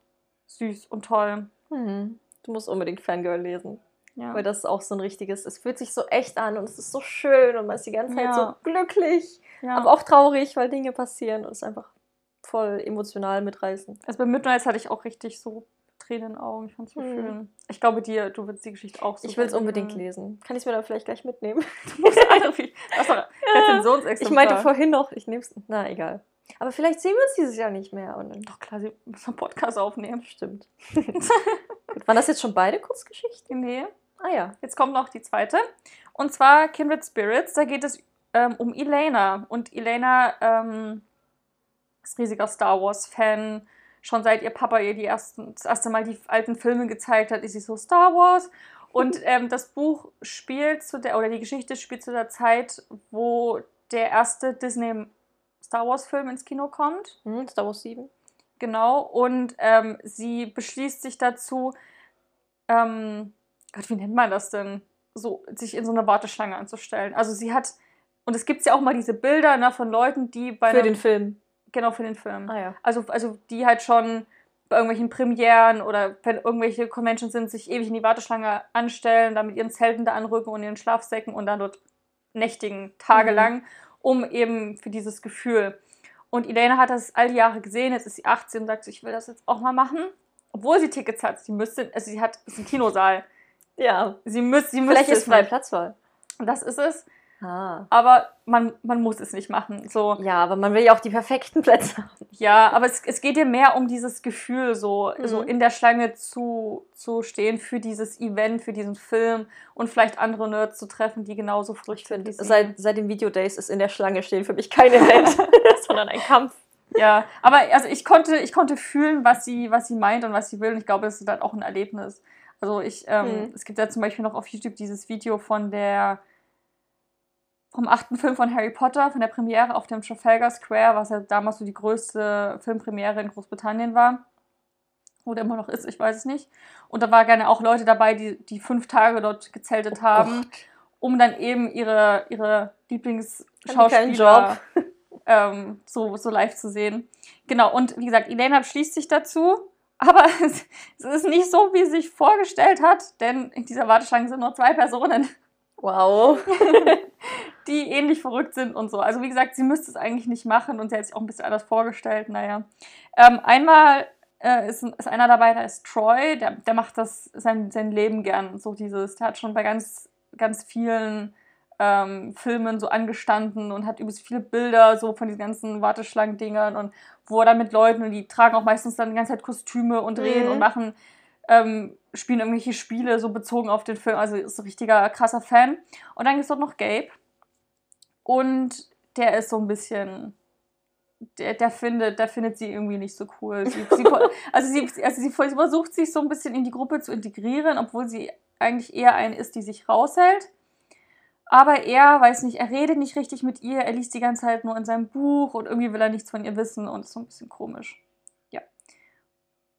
süß und toll. Hm. Du musst unbedingt Fangirl lesen. Ja. Weil das ist auch so ein richtiges, es fühlt sich so echt an und es ist so schön und man ist die ganze Zeit Ja. so glücklich, ja. aber auch traurig, weil Dinge passieren und es ist einfach voll emotional mitreißen. Also bei Midnight hatte ich auch richtig so Tränen in den Augen. Ich fand es so Hm. schön. Ich glaube dir, du willst die Geschichte auch so Ich will es unbedingt lesen. Kann ich es mir dann vielleicht gleich mitnehmen? Du musst. Das war Rezensionsexemplar. Ich meinte vorhin noch, ich nehme es. Na, egal. Aber vielleicht sehen wir uns dieses Jahr nicht mehr. Und dann Doch klar, sie müssen einen Podcast aufnehmen. stimmt. Gut, waren das jetzt schon beide Kurzgeschichten? Nee. Ah ja. Jetzt kommt noch die zweite. Und zwar Kindred Spirits. Da geht es ähm, um Elena. Und Elena ähm, ist riesiger Star Wars-Fan. Schon seit ihr Papa ihr die ersten, das erste Mal die alten Filme gezeigt hat, ist sie so Star Wars. Und ähm, das Buch spielt zu der, oder die Geschichte spielt zu der Zeit, wo der erste Disney Star Wars-Film ins Kino kommt. Hm, Star Wars 7. Genau, und ähm, sie beschließt sich dazu, ähm, Gott, wie nennt man das denn? So, sich in so eine Warteschlange anzustellen. Also sie hat, und es gibt ja auch mal diese Bilder ne, von Leuten, die bei Für den Film. Genau für den Film. Ah ja. Also, also die halt schon bei irgendwelchen Premieren oder wenn irgendwelche Conventions sind, sich ewig in die Warteschlange anstellen, dann mit ihren Zelten da anrücken und ihren Schlafsäcken und dann dort nächtigen tagelang, um eben für dieses Gefühl. Und Elena hat das all die Jahre gesehen, jetzt ist sie 18 und sagt, so, ich will das jetzt auch mal machen. Obwohl sie Tickets hat, sie müsste, also sie hat, es ist ein Kinosaal. Ja. Sie müsste, sie Vielleicht müsste ist es freie. Platzwahl. Das ist es. Ah. Aber man, man muss es nicht machen. So. Ja, aber man will ja auch die perfekten Plätze haben. Ja, aber es, es geht dir mehr um dieses Gefühl, so, Mhm. so in der Schlange zu, zu stehen für dieses Event, für diesen Film und vielleicht andere Nerds zu treffen, die genauso finde, sind. seit, seit den Videodays ist in der Schlange stehen für mich kein Event, sondern ein Kampf. Ja, aber also ich konnte, ich konnte fühlen, was sie, was sie meint und was sie will. Und ich glaube, das ist halt auch ein Erlebnis. Also ich, ähm, Mhm. es gibt ja zum Beispiel noch auf YouTube dieses Video von der vom achten Film von Harry Potter, von der Premiere auf dem Trafalgar Square, was ja damals so die größte Filmpremiere in Großbritannien war. Oder immer noch ist, ich weiß es nicht. Und da waren gerne auch Leute dabei, die, die fünf Tage dort gezeltet haben, Gott. um dann eben ihre, ihre Lieblingsschauspieler ähm, so, so live zu sehen. Genau, und wie gesagt, Elena schließt sich dazu, aber es, es ist nicht so, wie sie sich vorgestellt hat, denn in dieser Warteschlange sind nur zwei Personen, Wow. die ähnlich verrückt sind und so. Also wie gesagt, sie müsste es eigentlich nicht machen und sie hat sich auch ein bisschen anders vorgestellt, naja. Ähm, einmal äh, ist, ist einer dabei, der ist Troy, der, der macht das sein, sein Leben gern, so dieses, der hat schon bei ganz, ganz vielen ähm, Filmen so angestanden und hat übelst viele Bilder so von diesen ganzen Warteschlangendingern und wo er dann mit Leuten, und die tragen auch meistens dann die ganze Zeit Kostüme und reden Mhm. und machen, ähm, spielen irgendwelche Spiele so bezogen auf den Film, also ist ein richtiger krasser Fan. Und dann gibt es dort noch Gabe und der ist so ein bisschen, der, der findet, der findet sie irgendwie nicht so cool. Sie, sie, also sie, also sie versucht sich so ein bisschen in die Gruppe zu integrieren, obwohl sie eigentlich eher eine ist, die sich raushält. Aber er, weiß nicht, er redet nicht richtig mit ihr, er liest die ganze Zeit nur in seinem Buch und irgendwie will er nichts von ihr wissen und ist so ein bisschen komisch.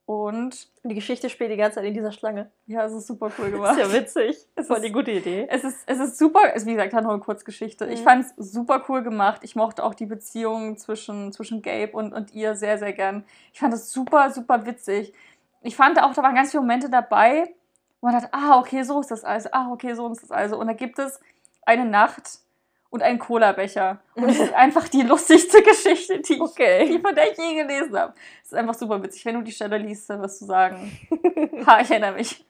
Und die Geschichte spielt die ganze Zeit in dieser Schlange. ja, es ist super cool gemacht. ist ja witzig. Es Voll ist- die gute Idee. Es ist, es ist super, es, wie gesagt, hat noch eine Kurzgeschichte. Ich Mhm. fand es super cool gemacht. Ich mochte auch die Beziehung zwischen, zwischen Gabe und, und ihr sehr, sehr gern. Ich fand es super, super witzig. Ich fand auch, da waren ganz viele Momente dabei, wo man dachte, ah, okay, so ist das also, ah, okay, so ist das also. Und da gibt es eine Nacht und einen Cola-Becher. Und es ist einfach die lustigste Geschichte, die, ich, Okay. die von der ich je gelesen habe. Es ist einfach super witzig. Wenn du die Stelle liest, dann wirst du sagen, ha, ich erinnere mich.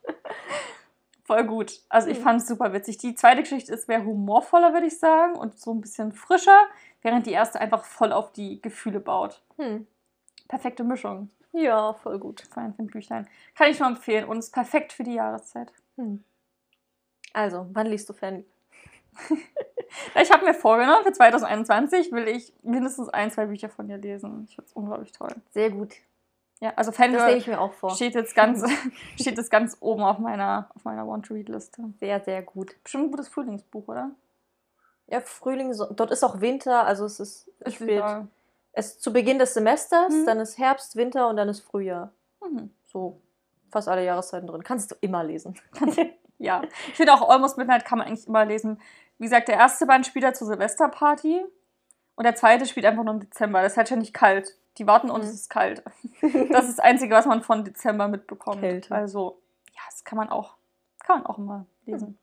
Voll gut. Also ich Mhm. fand es super witzig. Die zweite Geschichte ist mehr humorvoller, würde ich sagen, und so ein bisschen frischer, während die erste einfach voll auf die Gefühle baut. Hm. Perfekte Mischung Ja, voll gut. für ein Büchlein. Kann ich nur empfehlen und ist perfekt für die Jahreszeit. Hm. Also, wann liest du Fanny? Ich habe mir vorgenommen, für 2021 will ich mindestens ein, zwei Bücher von dir lesen. Ich finde es unglaublich toll. Sehr gut. Ja, also Fangirl ich mir auch vor. steht jetzt ganz, steht jetzt ganz oben auf meiner, auf meiner Want-to-Read-Liste. Sehr, sehr gut. Bestimmt ein gutes Frühlingsbuch, oder? Ja, Frühling, dort ist auch Winter, also es ist, es spielt es ist zu Beginn des Semesters, Mhm. dann ist Herbst, Winter und dann ist Frühjahr. Mhm. So fast alle Jahreszeiten drin. Kannst du immer lesen. Ja, ich finde auch Almost Midnight kann man eigentlich immer lesen. Wie gesagt, der erste Band spielt ja zur Silvesterparty und der zweite spielt einfach nur im Dezember. Das ist halt schon nicht kalt. Die warten und Mhm. es ist kalt. Das ist das Einzige, was man von Dezember mitbekommt. Kälte. Also, ja, das kann man auch, kann man auch immer lesen.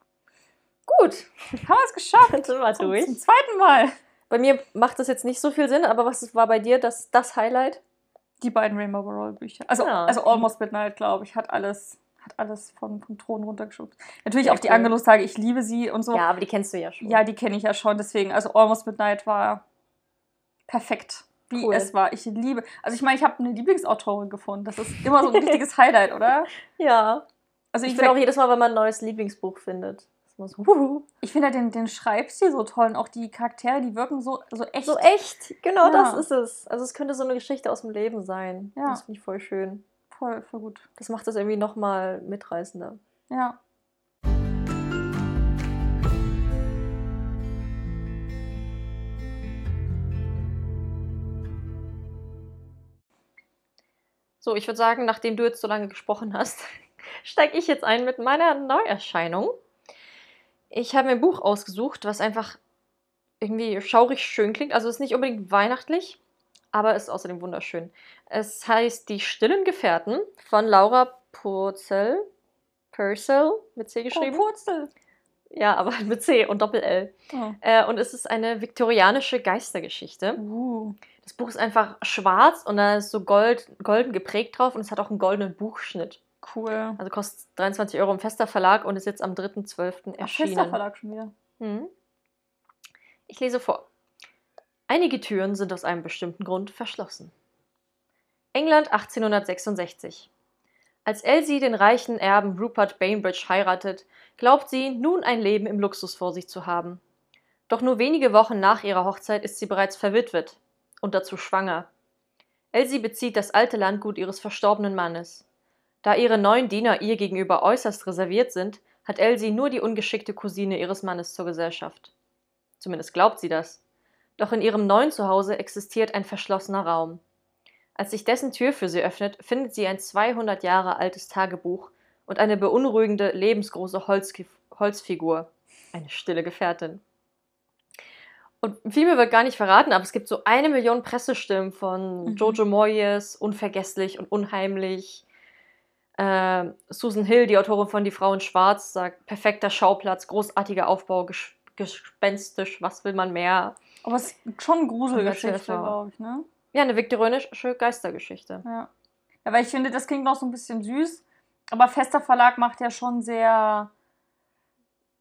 Gut, Haben wir es geschafft. dann sind wir Zum, durch. zum zweiten Mal. Bei mir macht das jetzt nicht so viel Sinn, aber was war bei dir das, das Highlight? Die beiden Rainbow Roll Bücher. Also, Ja. also Almost Midnight, glaube ich, hat alles, hat alles vom, vom Thron runtergeschubst. Natürlich Sehr auch die cool. Angelus-Tage, ich liebe sie und so. Ja, aber die kennst du ja schon. Ja, die kenne ich ja schon, deswegen, also Almost Midnight war perfekt, wie Cool. es war. Ich liebe, also ich meine, ich habe eine Lieblingsautorin gefunden. Das ist immer so ein richtiges Highlight, oder? ja. Also Ich ich, bin auch jedes Mal, wenn man ein neues Lieblingsbuch findet. So, ich finde halt den, den Schreibstil so toll und auch die Charaktere, die wirken so, so echt. So echt, genau Ja. das ist es. Also es könnte so eine Geschichte aus dem Leben sein. Ja. Das finde ich voll schön. Voll, voll gut. Das macht das irgendwie nochmal mitreißender. Ja. So, ich würde sagen, nachdem du jetzt so lange gesprochen hast, steige ich jetzt ein mit meiner Neuerscheinung. Ich habe mir ein Buch ausgesucht, was einfach irgendwie schaurig schön klingt. Also es ist nicht unbedingt weihnachtlich, aber es ist außerdem wunderschön. Es heißt Die stillen Gefährten von Laura Purcell. Purcell mit C geschrieben. Oh, Purzel. ja, aber mit C und Doppel-L. Oh. Äh, und es ist eine viktorianische Geistergeschichte. Uh. Das Buch ist einfach schwarz und da ist so gold, golden geprägt drauf und es hat auch einen goldenen Buchschnitt. Cool. Also kostet 23 Euro im Fester Verlag und ist jetzt am 3.12. Ach, erschienen. Fester Verlag schon wieder. Hm. Ich lese vor. Einige Türen sind aus einem bestimmten Grund verschlossen. England 1866. Als Elsie den reichen Erben Rupert Bainbridge heiratet, glaubt sie, nun ein Leben im Luxus vor sich zu haben. Doch nur wenige Wochen nach ihrer Hochzeit ist sie bereits verwitwet und dazu schwanger. Elsie bezieht das alte Landgut ihres verstorbenen Mannes. Da ihre neuen Diener ihr gegenüber äußerst reserviert sind, hat Elsie nur die ungeschickte Cousine ihres Mannes zur Gesellschaft. Zumindest glaubt sie das. Doch in ihrem neuen Zuhause existiert ein verschlossener Raum. Als sich dessen Tür für sie öffnet, findet sie ein 200 Jahre altes Tagebuch und eine beunruhigende, lebensgroße Holzki- Holzfigur. Eine stille Gefährtin. Und viel mehr wird gar nicht verraten, aber es gibt so eine Million Pressestimmen von Mhm. Jojo Moyes, Unvergesslich und Unheimlich. Ähm, Susan Hill, die Autorin von Die Frau in Schwarz, sagt, perfekter Schauplatz, großartiger Aufbau, ges gespenstisch, was will man mehr? Aber es ist schon eine Gruselgeschichte, glaube ich, ne? Ja, eine viktorianische Geistergeschichte. Ja. Ja, weil ich finde, das klingt noch so ein bisschen süß. Aber Fester Verlag macht ja schon sehr,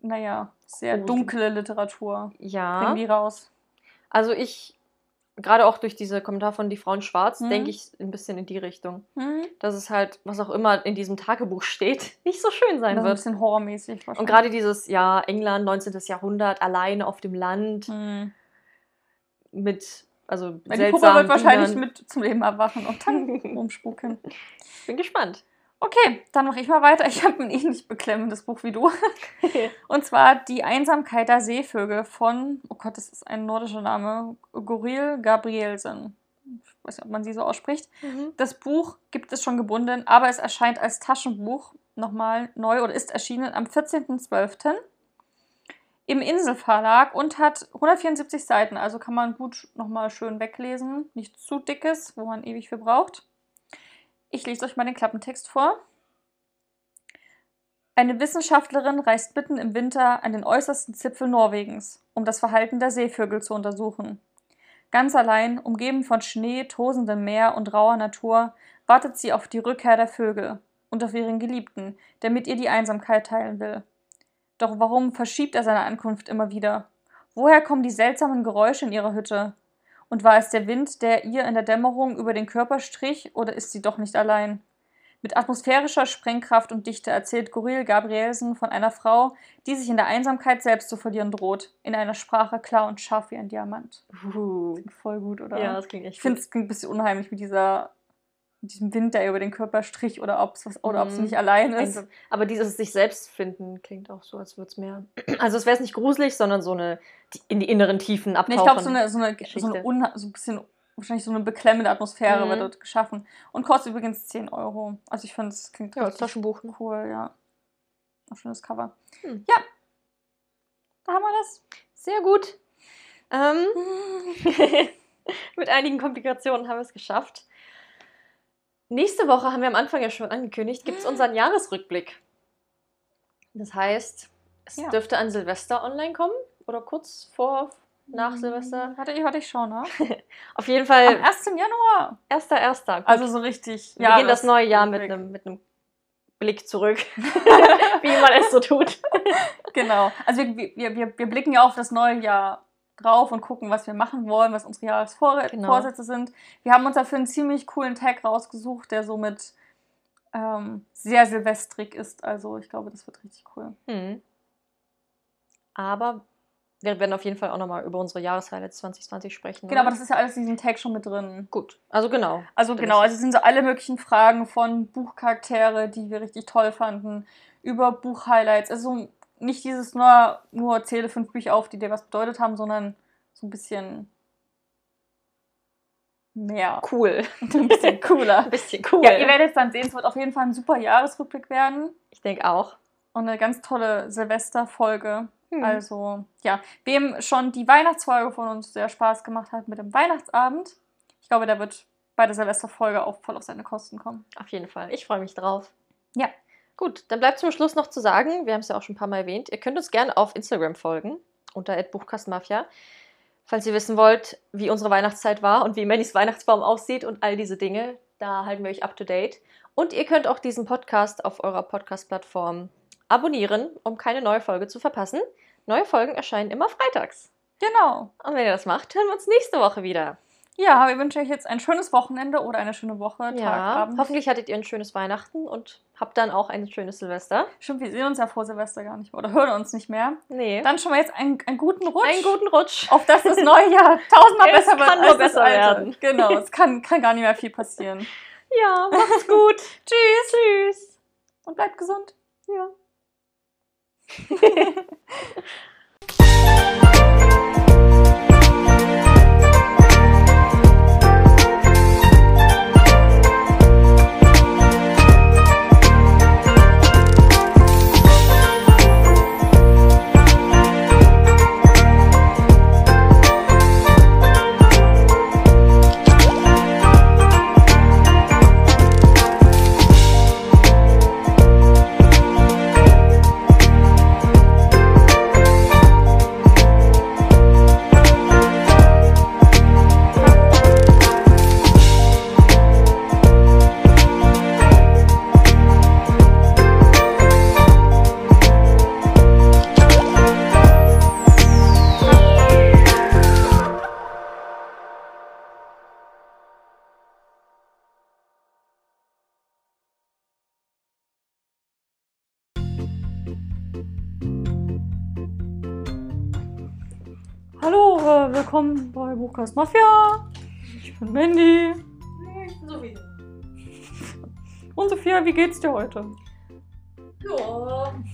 naja, sehr Grusel. dunkle Literatur. Ja. Bringen die raus. Also ich, gerade auch durch diese Kommentar von Die Frau in Schwarz, Mhm. denke ich ein bisschen in die Richtung. Hm? Dass es halt, was auch immer in diesem Tagebuch steht, nicht so schön sein Das ist ein wird. bisschen horrormäßig Und wahrscheinlich. gerade dieses, ja, England, 19. Jahrhundert, alleine auf dem Land, Hm. Mit, also Weil die Puppe seltsamen wird wahrscheinlich Dienern. mit zum Leben erwachen und dann rumspuken. Bin gespannt. Okay, dann mache ich mal weiter. Ich habe ein ähnlich beklemmendes Buch wie du. Und zwar Die Einsamkeit der Seevögel von, oh Gott, das ist ein nordischer Name, Goril Gabrielsen. Ich weiß nicht, ob man sie so ausspricht. Das Buch gibt es schon gebunden, aber es erscheint als Taschenbuch nochmal neu oder ist erschienen am 14.12. im Inselverlag und hat 174 Seiten, also kann man gut nochmal schön weglesen. Nicht zu dickes, wo man ewig für braucht. Ich lese euch mal den Klappentext vor. Eine Wissenschaftlerin reist mitten im Winter an den äußersten Zipfel Norwegens, um das Verhalten der Seevögel zu untersuchen. Ganz allein, umgeben von Schnee, tosendem Meer und rauer Natur, wartet sie auf die Rückkehr der Vögel und auf ihren Geliebten, der mit ihr die Einsamkeit teilen will. Doch warum verschiebt er seine Ankunft immer wieder? Woher kommen die seltsamen Geräusche in ihrer Hütte? Und war es der Wind, der ihr in der Dämmerung über den Körper strich, oder ist sie doch nicht allein? Mit atmosphärischer Sprengkraft und Dichte erzählt Goril Gabrielsen von einer Frau, die sich in der Einsamkeit selbst zu verlieren droht. In einer Sprache klar und scharf wie ein Diamant. Uh. Klingt voll gut, oder? Ja, das klingt echt ich finde es klingt ein bisschen unheimlich mit dieser diesem Wind, der über den Körper strich oder ob es oder Mhm. nicht allein ist. Einsam. Aber dieses sich selbst finden klingt auch so, als würde es mehr. Also es wäre es nicht gruselig, sondern so eine in die inneren Tiefen Nee, abtauchen. ich glaube, so eine, so, eine, so, eine unha- so ein bisschen, wahrscheinlich so eine beklemmende Atmosphäre Mhm. wird dort geschaffen. Und kostet übrigens 10 Euro. Also ich finde, es klingt ja, Taschenbuch. ne? cool, ja. Ein schönes Cover. Hm. Ja. Da haben wir das. Sehr gut. Ähm, mit einigen Komplikationen haben wir es geschafft. Nächste Woche haben wir am Anfang ja schon angekündigt, gibt es unseren Jahresrückblick. Das heißt, es Ja. dürfte an Silvester online kommen oder kurz vor, nach Silvester. Warte, ich, warte, ich schau nach. Auf jeden Am Fall 1. Januar. erster, erster. Gut. Also so richtig. wir beginnen das neue Jahr mit einem, mit einem Blick zurück, wie man es so tut. Genau. Also wir, wir, wir, wir blicken ja auf das neue Jahr drauf und gucken, was wir machen wollen, was unsere Jahresvorsätze Genau. sind. Wir haben uns dafür einen ziemlich coolen Tag rausgesucht, der somit ähm, sehr silvestrig ist. Also ich glaube, das wird richtig cool. Hm. Aber wir werden auf jeden Fall auch nochmal über unsere Jahreshighlights 2020 sprechen. Genau, oder? aber das ist ja alles in diesem Tag schon mit drin. gut. Also genau. Also genau, also es sind so alle möglichen Fragen von Buchcharaktere, die wir richtig toll fanden, über Buchhighlights. Also nicht dieses nur, nur zähle fünf Bücher auf, die dir was bedeutet haben, sondern so ein bisschen mehr. Cool. Ein bisschen cooler. Ein bisschen cool. Ja, ihr werdet es dann sehen, es wird auf jeden Fall ein super Jahresrückblick werden ich denke auch. und eine ganz tolle Silvesterfolge. Hm. Also, ja, wem schon die Weihnachtsfolge von uns sehr Spaß gemacht hat mit dem Weihnachtsabend, ich glaube, der wird bei der Silvesterfolge auch voll auf seine Kosten kommen. Auf jeden Fall. Ich freue mich drauf. Ja. Gut, dann bleibt zum Schluss noch zu sagen, wir haben es ja auch schon ein paar Mal erwähnt, ihr könnt uns gerne auf Instagram folgen, unter @buchkastenmafia, falls ihr wissen wollt, wie unsere Weihnachtszeit war und wie Mannys Weihnachtsbaum aussieht und all diese Dinge. Da halten wir euch up to date. Und ihr könnt auch diesen Podcast auf eurer Podcast-Plattform abonnieren, um keine neue Folge zu verpassen. Neue Folgen erscheinen immer freitags. Genau. Und wenn ihr das macht, hören wir uns nächste Woche wieder. Ja, wir wünschen euch jetzt ein schönes Wochenende oder eine schöne Woche, Tag, Ja, Abend. hoffentlich hattet ihr ein schönes Weihnachten und habt dann auch ein schönes Silvester. Stimmt, wir sehen uns ja vor Silvester gar nicht mehr oder hören uns nicht mehr. Nee. Dann schon mal jetzt einen, einen guten Rutsch. einen guten Rutsch. Auf dass das neue Jahr tausendmal Es besser wird kann nur das besser werden. Genau, es kann, kann gar nicht mehr viel passieren. Ja, macht's gut. Tschüss. Tschüss. Und bleibt gesund. Ja. willkommen bei Bukas Mafia. Ich bin Mandy. Ich bin Sophie. Und Sophia, wie geht's dir heute? Ja. Und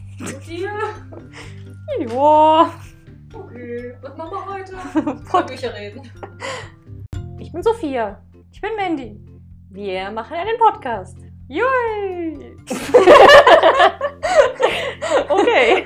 dir? Ja. Okay. Was machen wir heute? Von Bücher reden. Ich bin Sophia. Ich bin Mandy. Wir machen einen Podcast. Jui! okay.